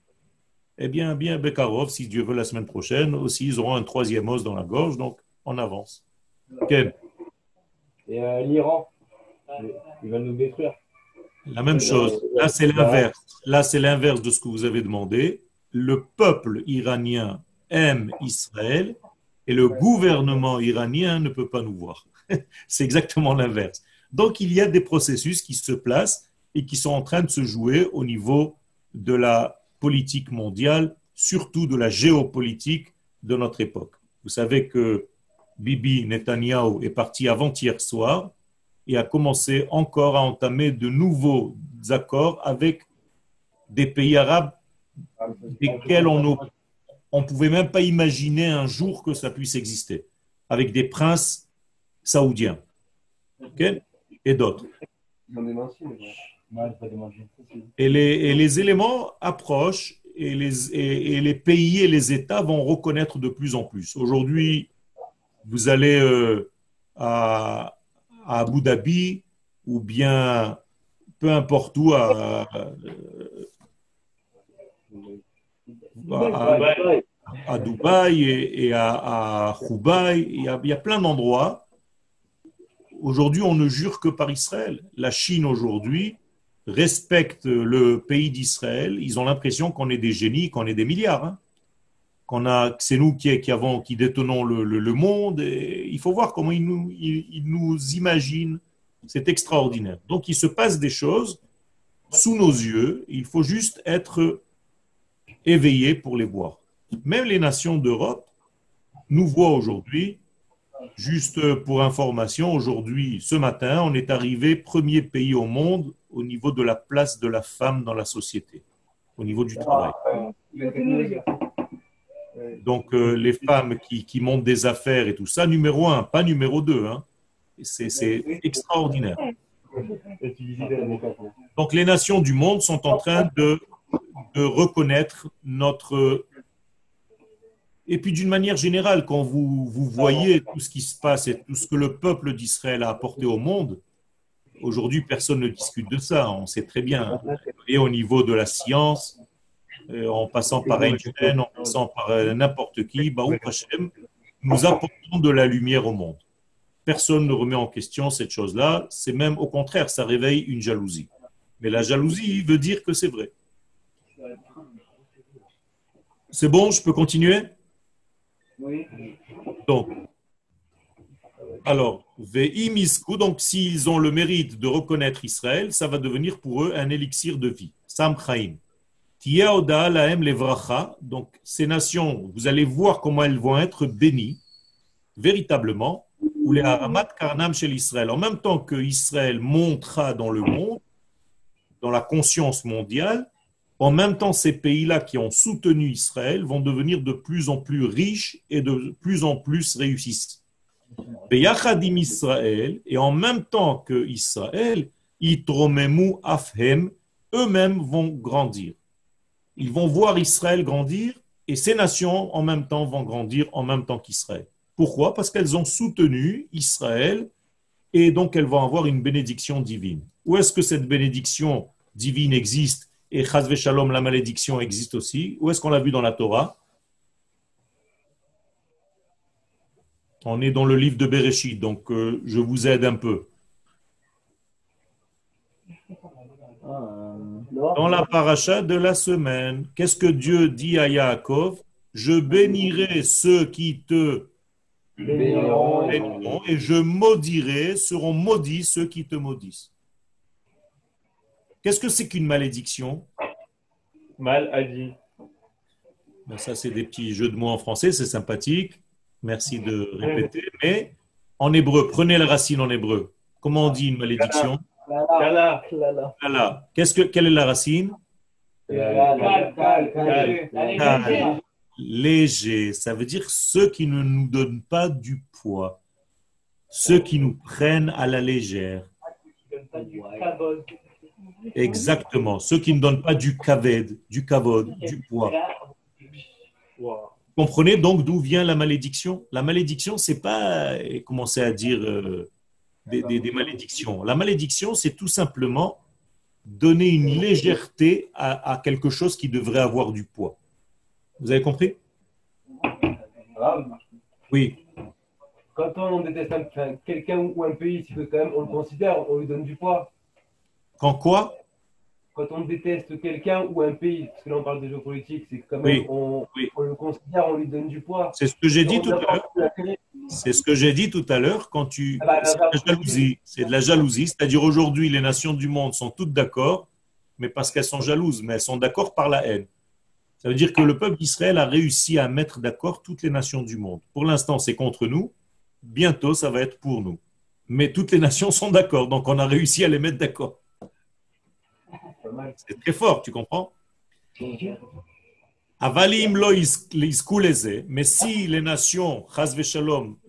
Eh bien, bien, Bekarov, si Dieu veut, la semaine prochaine, aussi, ils auront un troisième os dans la gorge, donc on avance. Ken, Et euh, l'Iran, il va nous détruire. La même chose. Là, c'est l'inverse. Là, c'est l'inverse de ce que vous avez demandé. Le peuple iranien aime Israël et le gouvernement iranien ne peut pas nous voir. <laughs> c'est exactement l'inverse. Donc, il y a des processus qui se placent et qui sont en train de se jouer au niveau de la politique mondiale, surtout de la géopolitique de notre époque. Vous savez que Bibi Netanyahu est parti avant-hier soir et a commencé encore à entamer de nouveaux accords avec des pays arabes desquels on ne pouvait même pas imaginer un jour que ça puisse exister, avec des princes saoudiens ok et d'autres. Et les, éléments approchent et les, et les pays et les États vont reconnaître de plus en plus. Aujourd'hui, vous allez euh, à, à Abu Dhabi ou bien peu importe où, à, à, à Dubaï et, et à, à Dubaï, il y a, il y a plein d'endroits. Aujourd'hui, on ne jure que par Israël. La Chine aujourd'hui respecte le pays d'Israël. Ils ont l'impression qu'on est des génies, qu'on est des milliards. hein. A, c'est nous qui, avons, qui détenons le, monde. Il faut voir comment ils nous, imaginent. C'est extraordinaire. Donc, il se passe des choses sous nos yeux. Il faut juste être éveillé pour les voir. Même les nations d'Europe nous voient aujourd'hui. Juste pour information, aujourd'hui, ce matin, on est arrivé premier pays au monde au niveau de la place de la femme dans la société, au niveau du travail. Donc, euh, les femmes qui, qui montent des affaires et tout ça, numéro un, pas numéro deux. hein. C'est extraordinaire. Donc, les nations du monde sont en train de, de reconnaître notre. Et puis, d'une manière générale, quand vous, vous voyez tout ce qui se passe et tout ce que le peuple d'Israël a apporté au monde, aujourd'hui, personne ne discute de ça. On sait très bien. Et au niveau de la science, en passant par Einstein, en passant par euh, n'importe qui, Baruch Hashem, nous apportons de la lumière au monde. Personne ne remet en question cette chose-là. C'est même au contraire, ça réveille une jalousie. Mais la jalousie veut dire que c'est vrai. C'est bon, je peux continuer? Oui. Donc, alors, Ve'imisku, donc s'ils ont le mérite de reconnaître Israël, ça va devenir pour eux un élixir de vie. Sam donc ces nations, vous allez voir comment elles vont être bénies, véritablement, ou les Haramat Karnam chez l'Israël. En même temps que Israël montera dans le monde, dans la conscience mondiale, en même temps, ces pays-là qui ont soutenu Israël vont devenir de plus en plus riches et de plus en plus réussissent. Beyachadim Israël, et en même temps que Israël, Itromemu Afhem, eux-mêmes vont grandir. Ils vont voir Israël grandir et ces nations en même temps vont grandir en même temps qu'Israël. Pourquoi? Parce qu'elles ont soutenu Israël et donc elles vont avoir une bénédiction divine. Où est-ce que cette bénédiction divine existe et Chazve Shalom, la malédiction existe aussi? Où est-ce qu'on l'a vu dans la Torah? On est dans le livre de Bereshit, donc euh, je vous aide un peu. Dans la paracha de la semaine, qu'est-ce que Dieu dit à Yaakov? Je bénirai ceux qui te béniront et je maudirai, seront maudits ceux qui te maudissent. Qu'est-ce que c'est qu'une malédiction? Mal a dit. Ben, Ça, c'est des petits jeux de mots en français, c'est sympathique. Merci de répéter. Mais en hébreu, prenez la racine en hébreu. Comment on dit une malédiction? Qu'est-ce que, quelle est la racine? Léger. Léger. Ça veut dire ceux qui ne nous donnent pas du poids. Ceux qui nous prennent à la légère. Exactement. Ceux qui ne donnent pas du kaved, du kavod, du poids. Comprenez donc d'où vient la malédiction? La malédiction, c'est pas commencer à dire euh, des, des- des malédictions. La malédiction, c'est tout simplement donner une légèreté à, à quelque chose qui devrait avoir du poids. Vous avez compris? Oui. Quand on déteste quelqu'un ou un pays, quand même on le considère, on lui donne du poids. Quand quoi? Quand on déteste quelqu'un ou un pays, parce que là on parle de géopolitique, c'est quand même Oui, on, oui. on le considère, on lui donne du poids. C'est ce que j'ai dit tout à l'heure. la télé. C'est ce que j'ai dit tout à l'heure quand tu. Ah bah, C'est de la jalousie. C'est de la jalousie. C'est-à-dire aujourd'hui, les nations du monde sont toutes d'accord, mais parce qu'elles sont jalouses, mais elles sont d'accord par la haine. Ça veut dire que le peuple d'Israël a réussi à mettre d'accord toutes les nations du monde. Pour l'instant, c'est contre nous. Bientôt, ça va être pour nous. Mais toutes les nations sont d'accord, donc on a réussi à les mettre d'accord. C'est très fort, tu comprends Avalim lo is- iskuleze. Mais si les nations,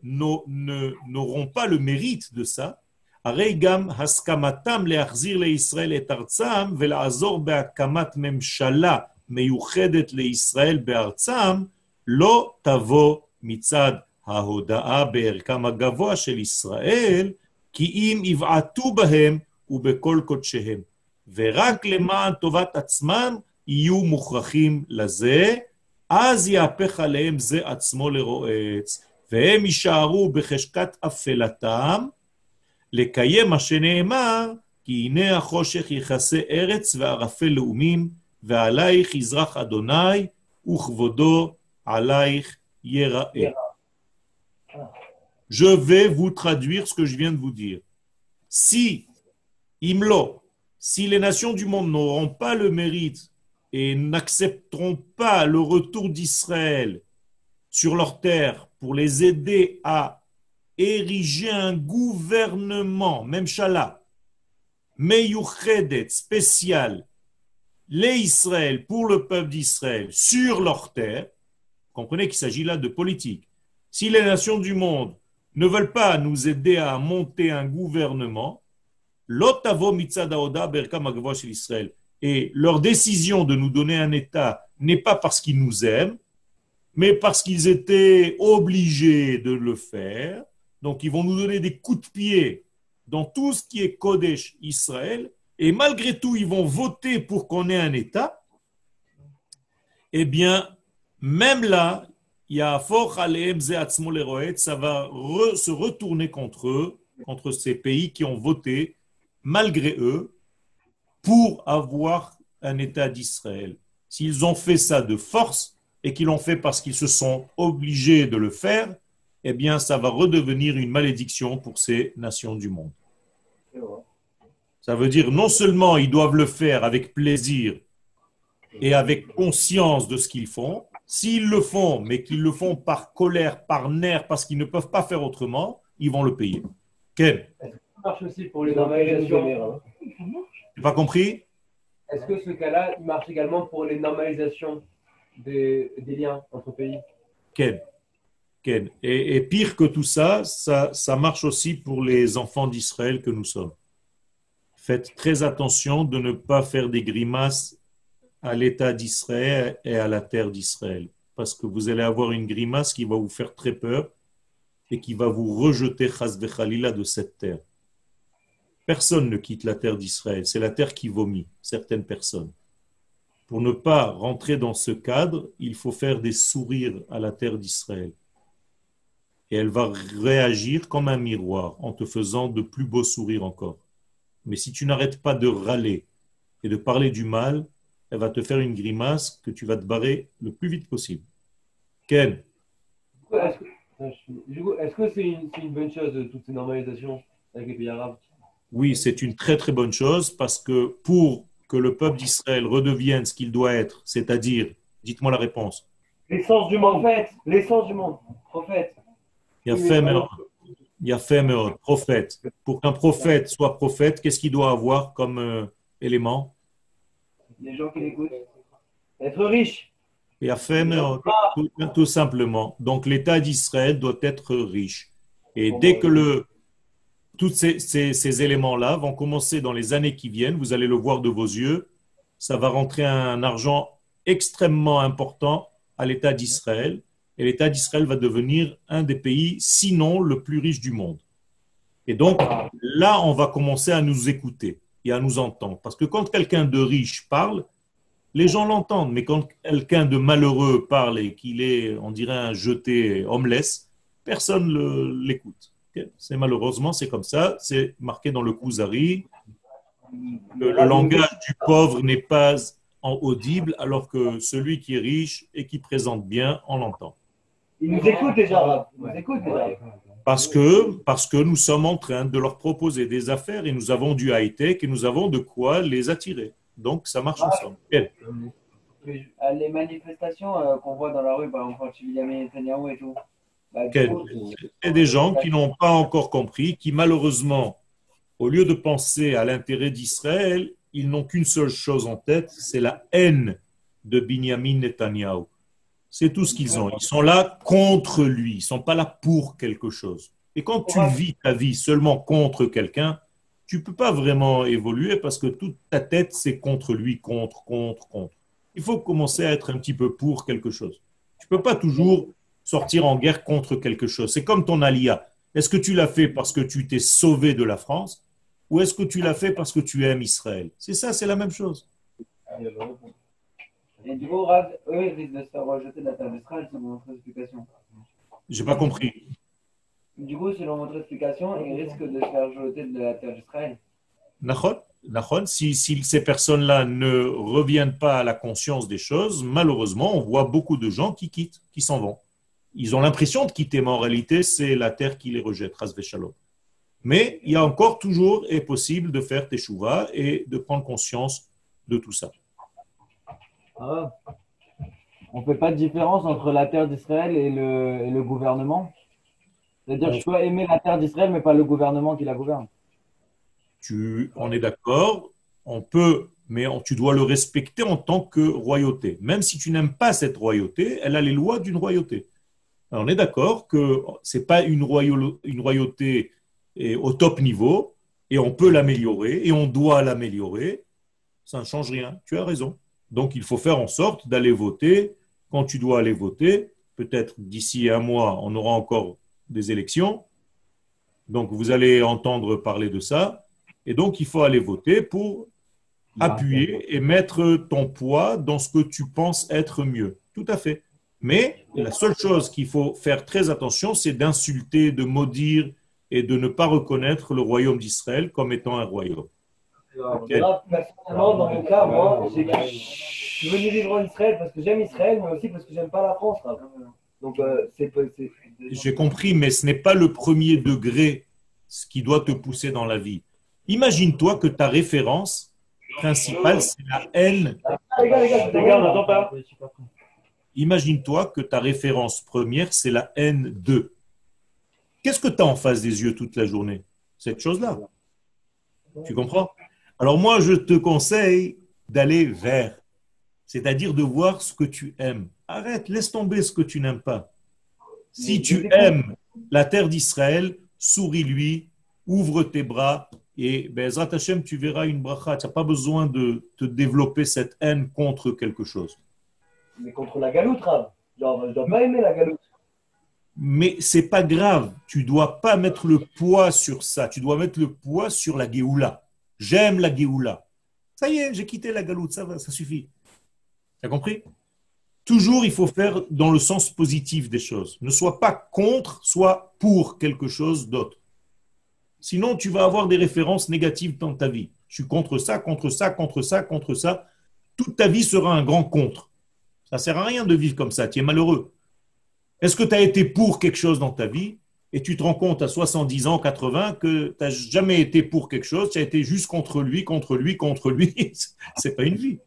n'au- ne- n'auront pas le mérite de ça, הרי גם הסכמתם להחזיר לישראל את ארצם ולעזור בהקמת ממשלה מיוחדת לישראל בארצם, לא תבוא מצד ההודאה בערכם הגבוה של ישראל, כי אם יבעטו בהם ובכל קודשיהם, ורק למען טובת עצמם יהיו מוכרחים לזה, אז יהפך עליהם זה עצמו לרועץ, והם יישארו בחשכת אפלתם, לקיים מה שנאמר, כי הנה החושך יכסה ארץ וערפל לאומים, ועלייך יזרח אדוני, וכבודו עלייך ייראה. Je vais vous traduire ce que je viens de vous dire. Si, imlo, si les nations du monde n'auront pas le mérite et n'accepteront pas le retour d'Israël sur leur terre pour les aider à ériger un gouvernement, même Shala, Meyuchedet, spécial, les Israël, pour le peuple d'Israël, sur leur terre, comprenez qu'il s'agit là de politique. Si les nations du monde ne veulent pas nous aider à monter un gouvernement, l'otavo mitzad haoda berkam Israël. Et leur décision de nous donner un État n'est pas parce qu'ils nous aiment, mais parce qu'ils étaient obligés de le faire. Donc, ils vont nous donner des coups de pied dans tout ce qui est Kodesh Israël. Et malgré tout, ils vont voter pour qu'on ait un État. Eh bien, même là, ça va se retourner contre eux, contre ces pays qui ont voté, malgré eux, pour avoir un État d'Israël. S'ils ont fait ça de force et qu'ils l'ont fait parce qu'ils se sont obligés de le faire, eh bien, ça va redevenir une malédiction pour ces nations du monde. Ça veut dire non seulement ils doivent le faire avec plaisir et avec conscience de ce qu'ils font, s'ils le font, mais qu'ils le font par colère, par nerf, parce qu'ils ne peuvent pas faire autrement, ils vont le payer. Ken, marche aussi pour les normalisations. n'as pas compris? Est-ce que ce cas-là, il marche également pour les normalisations des, des liens entre pays? Ken. Ken. Et, et pire que tout ça, ça, ça marche aussi pour les enfants d'Israël que nous sommes. Faites très attention de ne pas faire des grimaces à l'État d'Israël et à la terre d'Israël. Parce que vous allez avoir une grimace qui va vous faire très peur et qui va vous rejeter de cette terre. Personne ne quitte la terre d'Israël. C'est la terre qui vomit certaines personnes. Pour ne pas rentrer dans ce cadre, il faut faire des sourires à la terre d'Israël. Et elle va réagir comme un miroir en te faisant de plus beaux sourires encore. Mais si tu n'arrêtes pas de râler et de parler du mal, elle va te faire une grimace que tu vas te barrer le plus vite possible. Ken, Est-ce que c'est une bonne chose de toutes ces normalisations avec les pays arabes? Oui, c'est une très très bonne chose parce que pour que le peuple d'Israël redevienne ce qu'il doit être, c'est-à-dire, dites-moi la réponse, L'essence du monde. L'essence du monde. Prophète. il y a fait. Il y a fait prophète. Pour qu'un prophète soit prophète, qu'est-ce qu'il doit avoir comme euh, élément? Les gens qui l'écoutent. Être riche. Il y a fait tout simplement. Donc l'État d'Israël doit être riche. Et dès que le, tous ces, éléments-là vont commencer dans les années qui viennent, vous allez le voir de vos yeux, ça va rentrer un argent extrêmement important à l'État d'Israël. Et l'État d'Israël va devenir un des pays, sinon le plus riche du monde. Et donc, là, on va commencer à nous écouter et à nous entendre. Parce que quand quelqu'un de riche parle, les gens l'entendent. Mais quand quelqu'un de malheureux parle et qu'il est, on dirait, un jeté homeless, personne ne l'écoute. C'est malheureusement, c'est comme ça. C'est marqué dans le Kuzari. Le, le langage du pauvre n'est pas en audible, alors que celui qui est riche et qui présente bien, on l'entend. Ils nous écoutent Arabes. Ils nous écoutent Arabes. Parce que, parce que nous sommes en train de leur proposer des affaires et nous avons du high-tech et nous avons de quoi les attirer. Donc, ça marche ensemble. Bien. Mais Euh, les manifestations euh, qu'on voit dans la rue, par exemple, Benjamin Netanyahu et tout. Et des gens qui n'ont pas encore compris, qui malheureusement, au lieu de penser à l'intérêt d'Israël, ils n'ont qu'une seule chose en tête, c'est la haine de Binyamin Netanyahu. C'est tout ce qu'ils ont. Ils sont là contre lui, ils sont pas là pour quelque chose. Et quand tu vis ta vie seulement contre quelqu'un, tu peux pas vraiment évoluer parce que toute ta tête, c'est contre lui, contre, contre, contre. Il faut commencer à être un petit peu pour quelque chose. Tu peux pas toujours sortir en guerre contre quelque chose. C'est comme ton alia. Est-ce que tu l'as fait parce que tu t'es sauvé de la France ou est-ce que tu l'as fait parce que tu aimes Israël? C'est ça, c'est la même chose. Et du coup, Rav, eux, ils risquent de se faire rejeter de la terre d'Israël, selon votre explication. J'ai pas compris. Du coup, selon votre explication, ils risquent de se faire rejeter de la terre d'Israël. Nachon, Nachon, si, si ces personnes-là ne reviennent pas à la conscience des choses, malheureusement, on voit beaucoup de gens qui quittent, qui s'en vont. Ils ont l'impression de quitter, mais en réalité, c'est la terre qui les rejette, Ras Shalom. Mais il y a encore toujours est possible de faire teshuva et de prendre conscience de tout ça. Ah. On ne fait pas de différence entre la terre d'Israël et le, et le gouvernement? C'est-à-dire que je peux aimer la terre d'Israël, mais pas le gouvernement qui la gouverne. Tu, on est d'accord, on peut, mais on- tu dois le respecter en tant que royauté. Même si tu n'aimes pas cette royauté, elle a les lois d'une royauté. Alors, on est d'accord que c'est pas une, royau- une royauté eh, au top niveau, et on peut l'améliorer, et on doit l'améliorer. Ça ne change rien. Tu as raison. Donc, il faut faire en sorte d'aller voter quand tu dois aller voter. Peut-être d'ici un mois, on aura encore des élections. Donc, vous allez entendre parler de ça. Et donc, il faut aller voter pour appuyer et mettre ton poids dans ce que tu penses être mieux. Tout à fait. Mais la seule chose qu'il faut faire très attention, c'est d'insulter, de maudire et de ne pas reconnaître le royaume d'Israël comme étant un royaume. Là, personnellement, dans mon cas, moi, c'est que je suis venu vivre en Israël parce que j'aime Israël, mais aussi parce que j'aime pas la France. là. Donc, euh, c'est J'ai compris, mais ce n'est pas le premier degré ce qui doit te pousser dans la vie. Imagine-toi que ta référence principale, c'est la haine. Ah, les gars, les gars, Les gars, on n'entend pas. Imagine-toi que ta référence première, c'est la haine de. Qu'est-ce que tu as en face des yeux toute la journée? Cette chose-là. Tu comprends? Alors moi, je te conseille d'aller vers, c'est-à-dire de voir ce que tu aimes. Arrête, laisse tomber ce que tu n'aimes pas. Si tu aimes la terre d'Israël, souris-lui, ouvre tes bras et Bezrat Hashem, tu verras une bracha. Tu n'as pas besoin de te développer cette haine contre quelque chose. Mais contre la galoute, Rav. Genre, dois pas aimer la galoute. Mais c'est pas grave. Tu dois pas mettre le poids sur ça. Tu dois mettre le poids sur la Géoula. J'aime la Géoula. Ça y est, j'ai quitté la galoute. Ça va, ça suffit. Tu as compris? Toujours, il faut faire dans le sens positif des choses. Ne sois pas contre, sois pour quelque chose d'autre. Sinon, tu vas avoir des références négatives dans ta vie. Je suis contre ça, contre ça, contre ça, contre ça. Toute ta vie sera un grand contre. Ça sert à rien de vivre comme ça. Tu es malheureux. Est-ce que tu as été pour quelque chose dans ta vie et tu te rends compte à 70 ans, 80 que tu n'as jamais été pour quelque chose, tu as été juste contre lui, contre lui, contre lui? <laughs> C'est pas une vie.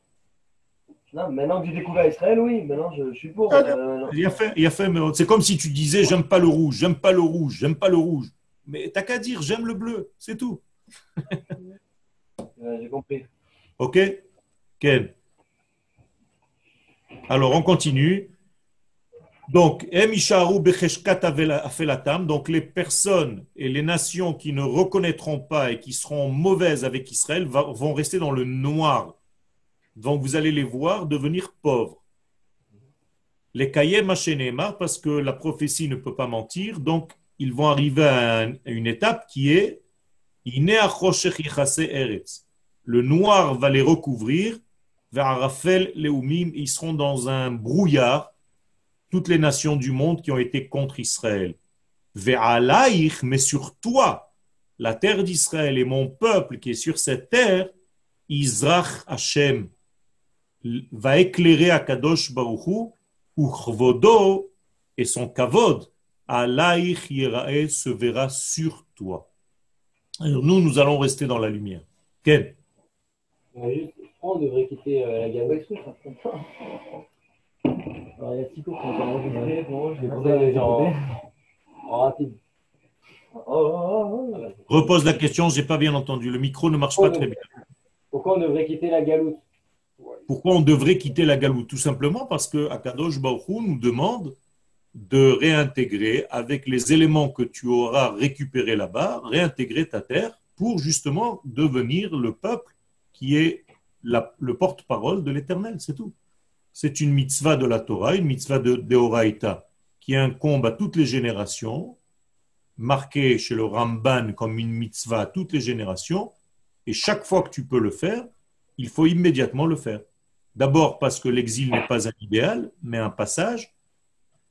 Non, maintenant que j'ai découvert Israël, oui, maintenant je, je suis pour. Ah, Euh. Il a fait, il a fait, mais c'est comme si tu disais j'aime pas le rouge, j'aime pas le rouge, j'aime pas le rouge. Mais t'as qu'à dire j'aime le bleu, c'est tout. Euh, j'ai compris. Ok? Ken Alors, on continue. Donc, donc les personnes et les nations qui ne reconnaîtront pas et qui seront mauvaises avec Israël vont rester dans le noir. Donc, vous allez les voir devenir pauvres. Les kayem Hashenema, parce que la prophétie ne peut pas mentir, donc ils vont arriver à, un- à une étape qui est le noir va les recouvrir, vers Arafel, Léoumim, ils seront dans un brouillard, toutes les nations du monde qui ont été contre Israël. Ve'alaïch, mais sur toi, la terre d'Israël et mon peuple qui est sur cette terre, Izrach Hashem va éclairer à Kadosh ou Chvodo et son kavod, Alaïch Yerae se verra sur toi. Alors nous, nous allons rester dans la lumière. Pourquoi on devrait quitter euh, la galoute Alors, il y a Tico qui est enregistré. Bon, je vais poser en, en rapide. Oh, oh, oh, oh. Repose la question, j'ai pas bien entendu. Le micro ne marche pas très bien. Pourquoi on devrait quitter la galoute? Pourquoi on devrait quitter la galoute? Tout simplement parce que Akadosh Baruch Hu nous demande de réintégrer avec les éléments que tu auras récupérés là-bas, réintégrer ta terre pour justement devenir le peuple qui est le porte-parole de l'Éternel, c'est tout. C'est une mitzvah de la Torah, une mitzvah de Deoraita, qui incombe à toutes les générations, marquée chez le Ramban comme une mitzvah à toutes les générations, et chaque fois que tu peux le faire, il faut immédiatement le faire. D'abord parce que l'exil n'est pas un idéal, mais un passage,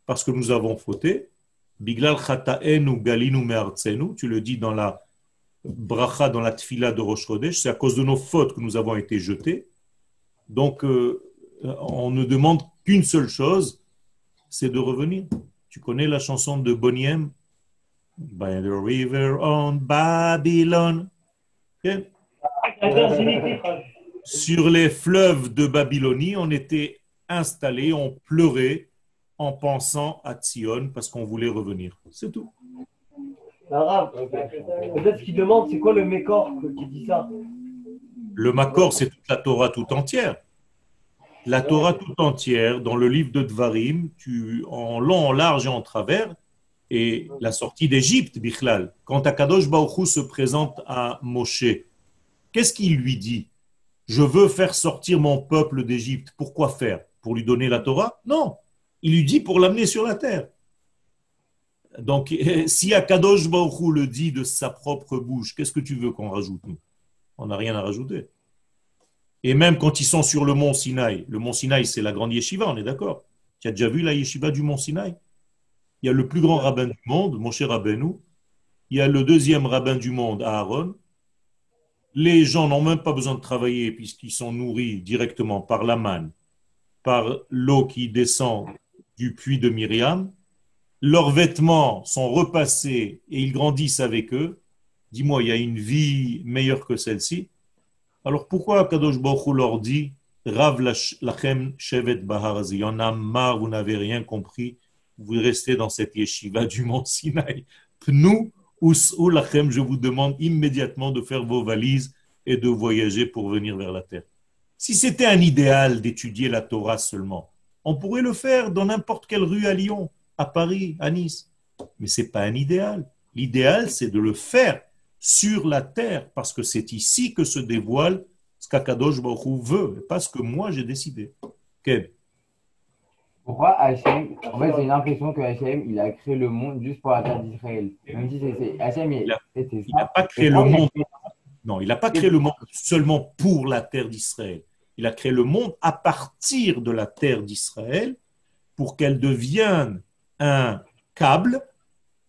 parce que nous avons fauté. Biglal chata'enu tu le dis dans la bracha, dans la tfila de Rosh Chodesh, c'est à cause de nos fautes que nous avons été jetés. Donc, euh, on ne demande qu'une seule chose, c'est de revenir. Tu connais la chanson de Boniem? By the river on Babylon. Sur les fleuves de Babylonie, on était installés, on pleurait en pensant à Tzion parce qu'on voulait revenir. C'est tout. Peut-être qu'il demande, c'est quoi le mécor qui dit ça? Le Makor, c'est toute la Torah tout entière. La Torah tout entière, dans le livre de Dvarim, tu, en long, en large et en travers, et la sortie d'Égypte, Bichlal. Quand Akadosh Baruch Hu se présente à Moshe, qu'est-ce qu'il lui dit? Je veux faire sortir mon peuple d'Égypte. Pourquoi faire? Pour lui donner la Torah? Non. Il lui dit pour l'amener sur la terre. Donc, <laughs> si Akadosh Baruch Hu le dit de sa propre bouche, qu'est-ce que tu veux qu'on rajoute nous? On n'a rien à rajouter. Et même quand ils sont sur le mont Sinaï, le mont Sinaï, c'est la grande yeshiva, on est d'accord Tu as déjà vu la yeshiva du mont Sinaï? Il y a le plus grand rabbin du monde, mon cher Rabbeinu. Il y a le deuxième rabbin du monde, Aaron. Les gens n'ont même pas besoin de travailler puisqu'ils sont nourris directement par la manne, par l'eau qui descend du puits de Myriam. Leurs vêtements sont repassés et ils grandissent avec eux. Dis-moi, il y a une vie meilleure que celle-ci alors pourquoi Kadosh Baruch leur dit Rav lach- lachem shevet bahar Il y en a marre, vous n'avez rien compris, vous restez dans cette yeshiva du mont Sinaï. Nous, ou lachem, je vous demande immédiatement de faire vos valises et de voyager pour venir vers la terre. Si c'était un idéal d'étudier la Torah seulement, on pourrait le faire dans n'importe quelle rue à Lyon, à Paris, à Nice. Mais c'est pas un idéal. L'idéal, c'est de le faire sur la terre, parce que c'est ici que se dévoile ce qu'Akadosh Baruch veut, et pas ce que moi j'ai décidé. Quel Pourquoi Hachem En fait, j'ai l'impression que Hachem, il a créé le monde juste pour la terre d'Israël. Même si c'est- c'est Hachem, il, n'a pas créé le monde. Non, il n'a pas créé le monde seulement pour la terre d'Israël. Il a créé le monde à partir de la terre d'Israël pour qu'elle devienne un câble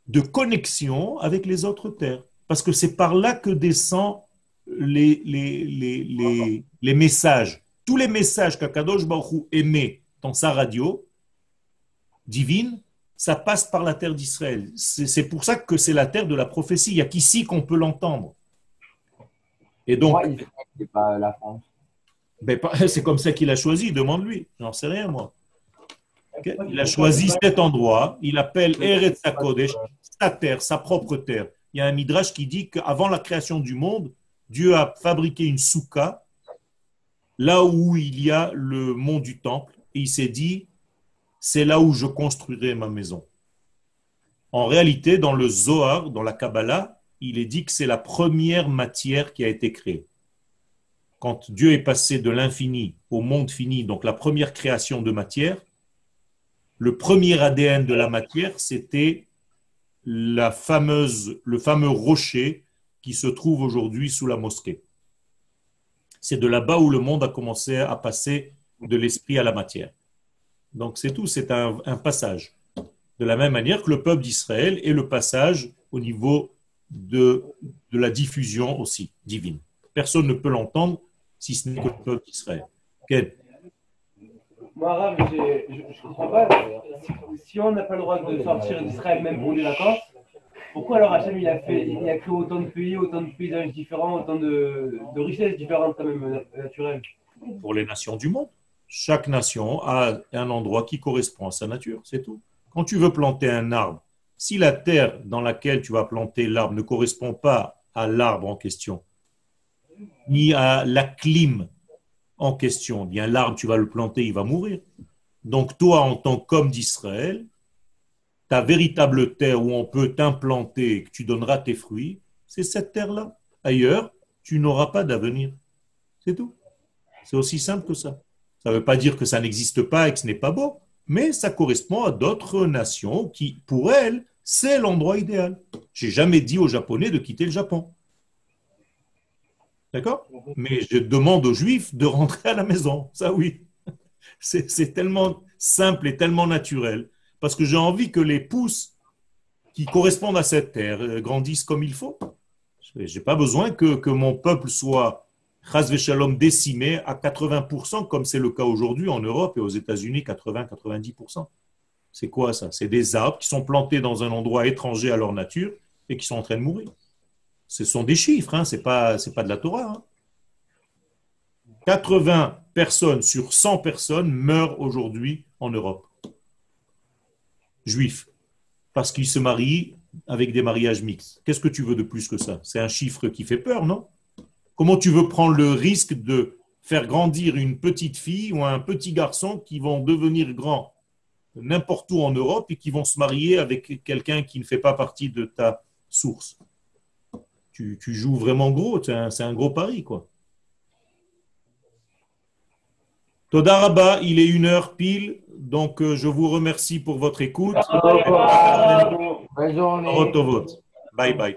de connexion avec les autres terres. Parce que c'est par là que descendent les, les, les, les, les messages. Tous les messages qu'Akadosh Baruch émet dans sa radio divine, ça passe par la terre d'Israël. C'est pour ça que c'est la terre de la prophétie. Il n'y a qu'ici qu'on peut l'entendre. Et donc, Pourquoi Israël, c'est pas la France ben, <laughs> c'est comme ça qu'il a choisi, demande-lui. J'en sais rien, moi. Il a choisi cet endroit, il appelle Eretz HaKodesh, sa terre, sa propre terre. Il y a un midrash qui dit qu'avant la création du monde, Dieu a fabriqué une soukha, là où il y a le mont du temple, et il s'est dit, c'est là où je construirai ma maison. En réalité, dans le Zohar, dans la Kabbalah, il est dit que c'est la première matière qui a été créée quand Dieu est passé de l'infini au monde fini, donc la première création de matière, le premier ADN de la matière, c'était la fameuse, le fameux rocher qui se trouve aujourd'hui sous la mosquée. C'est de là-bas où le monde a commencé à passer de l'esprit à la matière. Donc c'est tout, c'est un, passage. De la même manière que le peuple d'Israël est le passage au niveau de, de la diffusion aussi divine. Personne ne peut l'entendre si ce n'est que le peuple d'Israël. Moi, arabe, je ne comprends pas. Si, on n'a pas le droit de sortir d'Israël même pour des vacances, pourquoi alors Hachem il a, fait, il a créé autant de pays, autant de paysages différents, autant de, richesses différentes quand même naturelles? Pour les nations du monde. Chaque nation a un endroit qui correspond à sa nature, c'est tout. Quand tu veux planter un arbre, si la terre dans laquelle tu vas planter l'arbre ne correspond pas à l'arbre en question, ni à la clim en question, bien l'arbre, tu vas le planter, il va mourir. Donc toi, en tant qu'homme d'Israël, ta véritable terre où on peut t'implanter, que tu donneras tes fruits, c'est cette terre-là. Ailleurs, tu n'auras pas d'avenir. C'est tout. C'est aussi simple que ça. Ça ne veut pas dire que ça n'existe pas et que ce n'est pas beau, mais ça correspond à d'autres nations qui, pour elles, c'est l'endroit idéal. J'ai jamais dit aux Japonais de quitter le Japon. D'accord? Mais je demande aux Juifs de rentrer à la maison. Ça, oui. C'est tellement simple et tellement naturel. Parce que j'ai envie que les pousses qui correspondent à cette terre euh, grandissent comme il faut. Je n'ai pas besoin que, que, mon peuple soit shalom décimé à 80%, comme c'est le cas aujourd'hui en Europe et aux États-Unis, 80-90%. C'est quoi ça? C'est des arbres qui sont plantés dans un endroit étranger à leur nature et qui sont en train de mourir. Ce sont des chiffres, hein, ce n'est pas, de la Torah. 80 hein. personnes sur 100 personnes meurent aujourd'hui en Europe. Juifs. Parce qu'ils se marient avec des mariages mixtes. Qu'est-ce que tu veux de plus que ça? C'est un chiffre qui fait peur, non? Comment tu veux prendre le risque de faire grandir une petite fille ou un petit garçon qui vont devenir grands n'importe où en Europe et qui vont se marier avec quelqu'un qui ne fait pas partie de ta source? Tu, joues vraiment gros, c'est un, gros pari, quoi. Todaraba, il est une heure pile, donc euh, je vous remercie pour votre écoute. Bonne journée. Bye bye.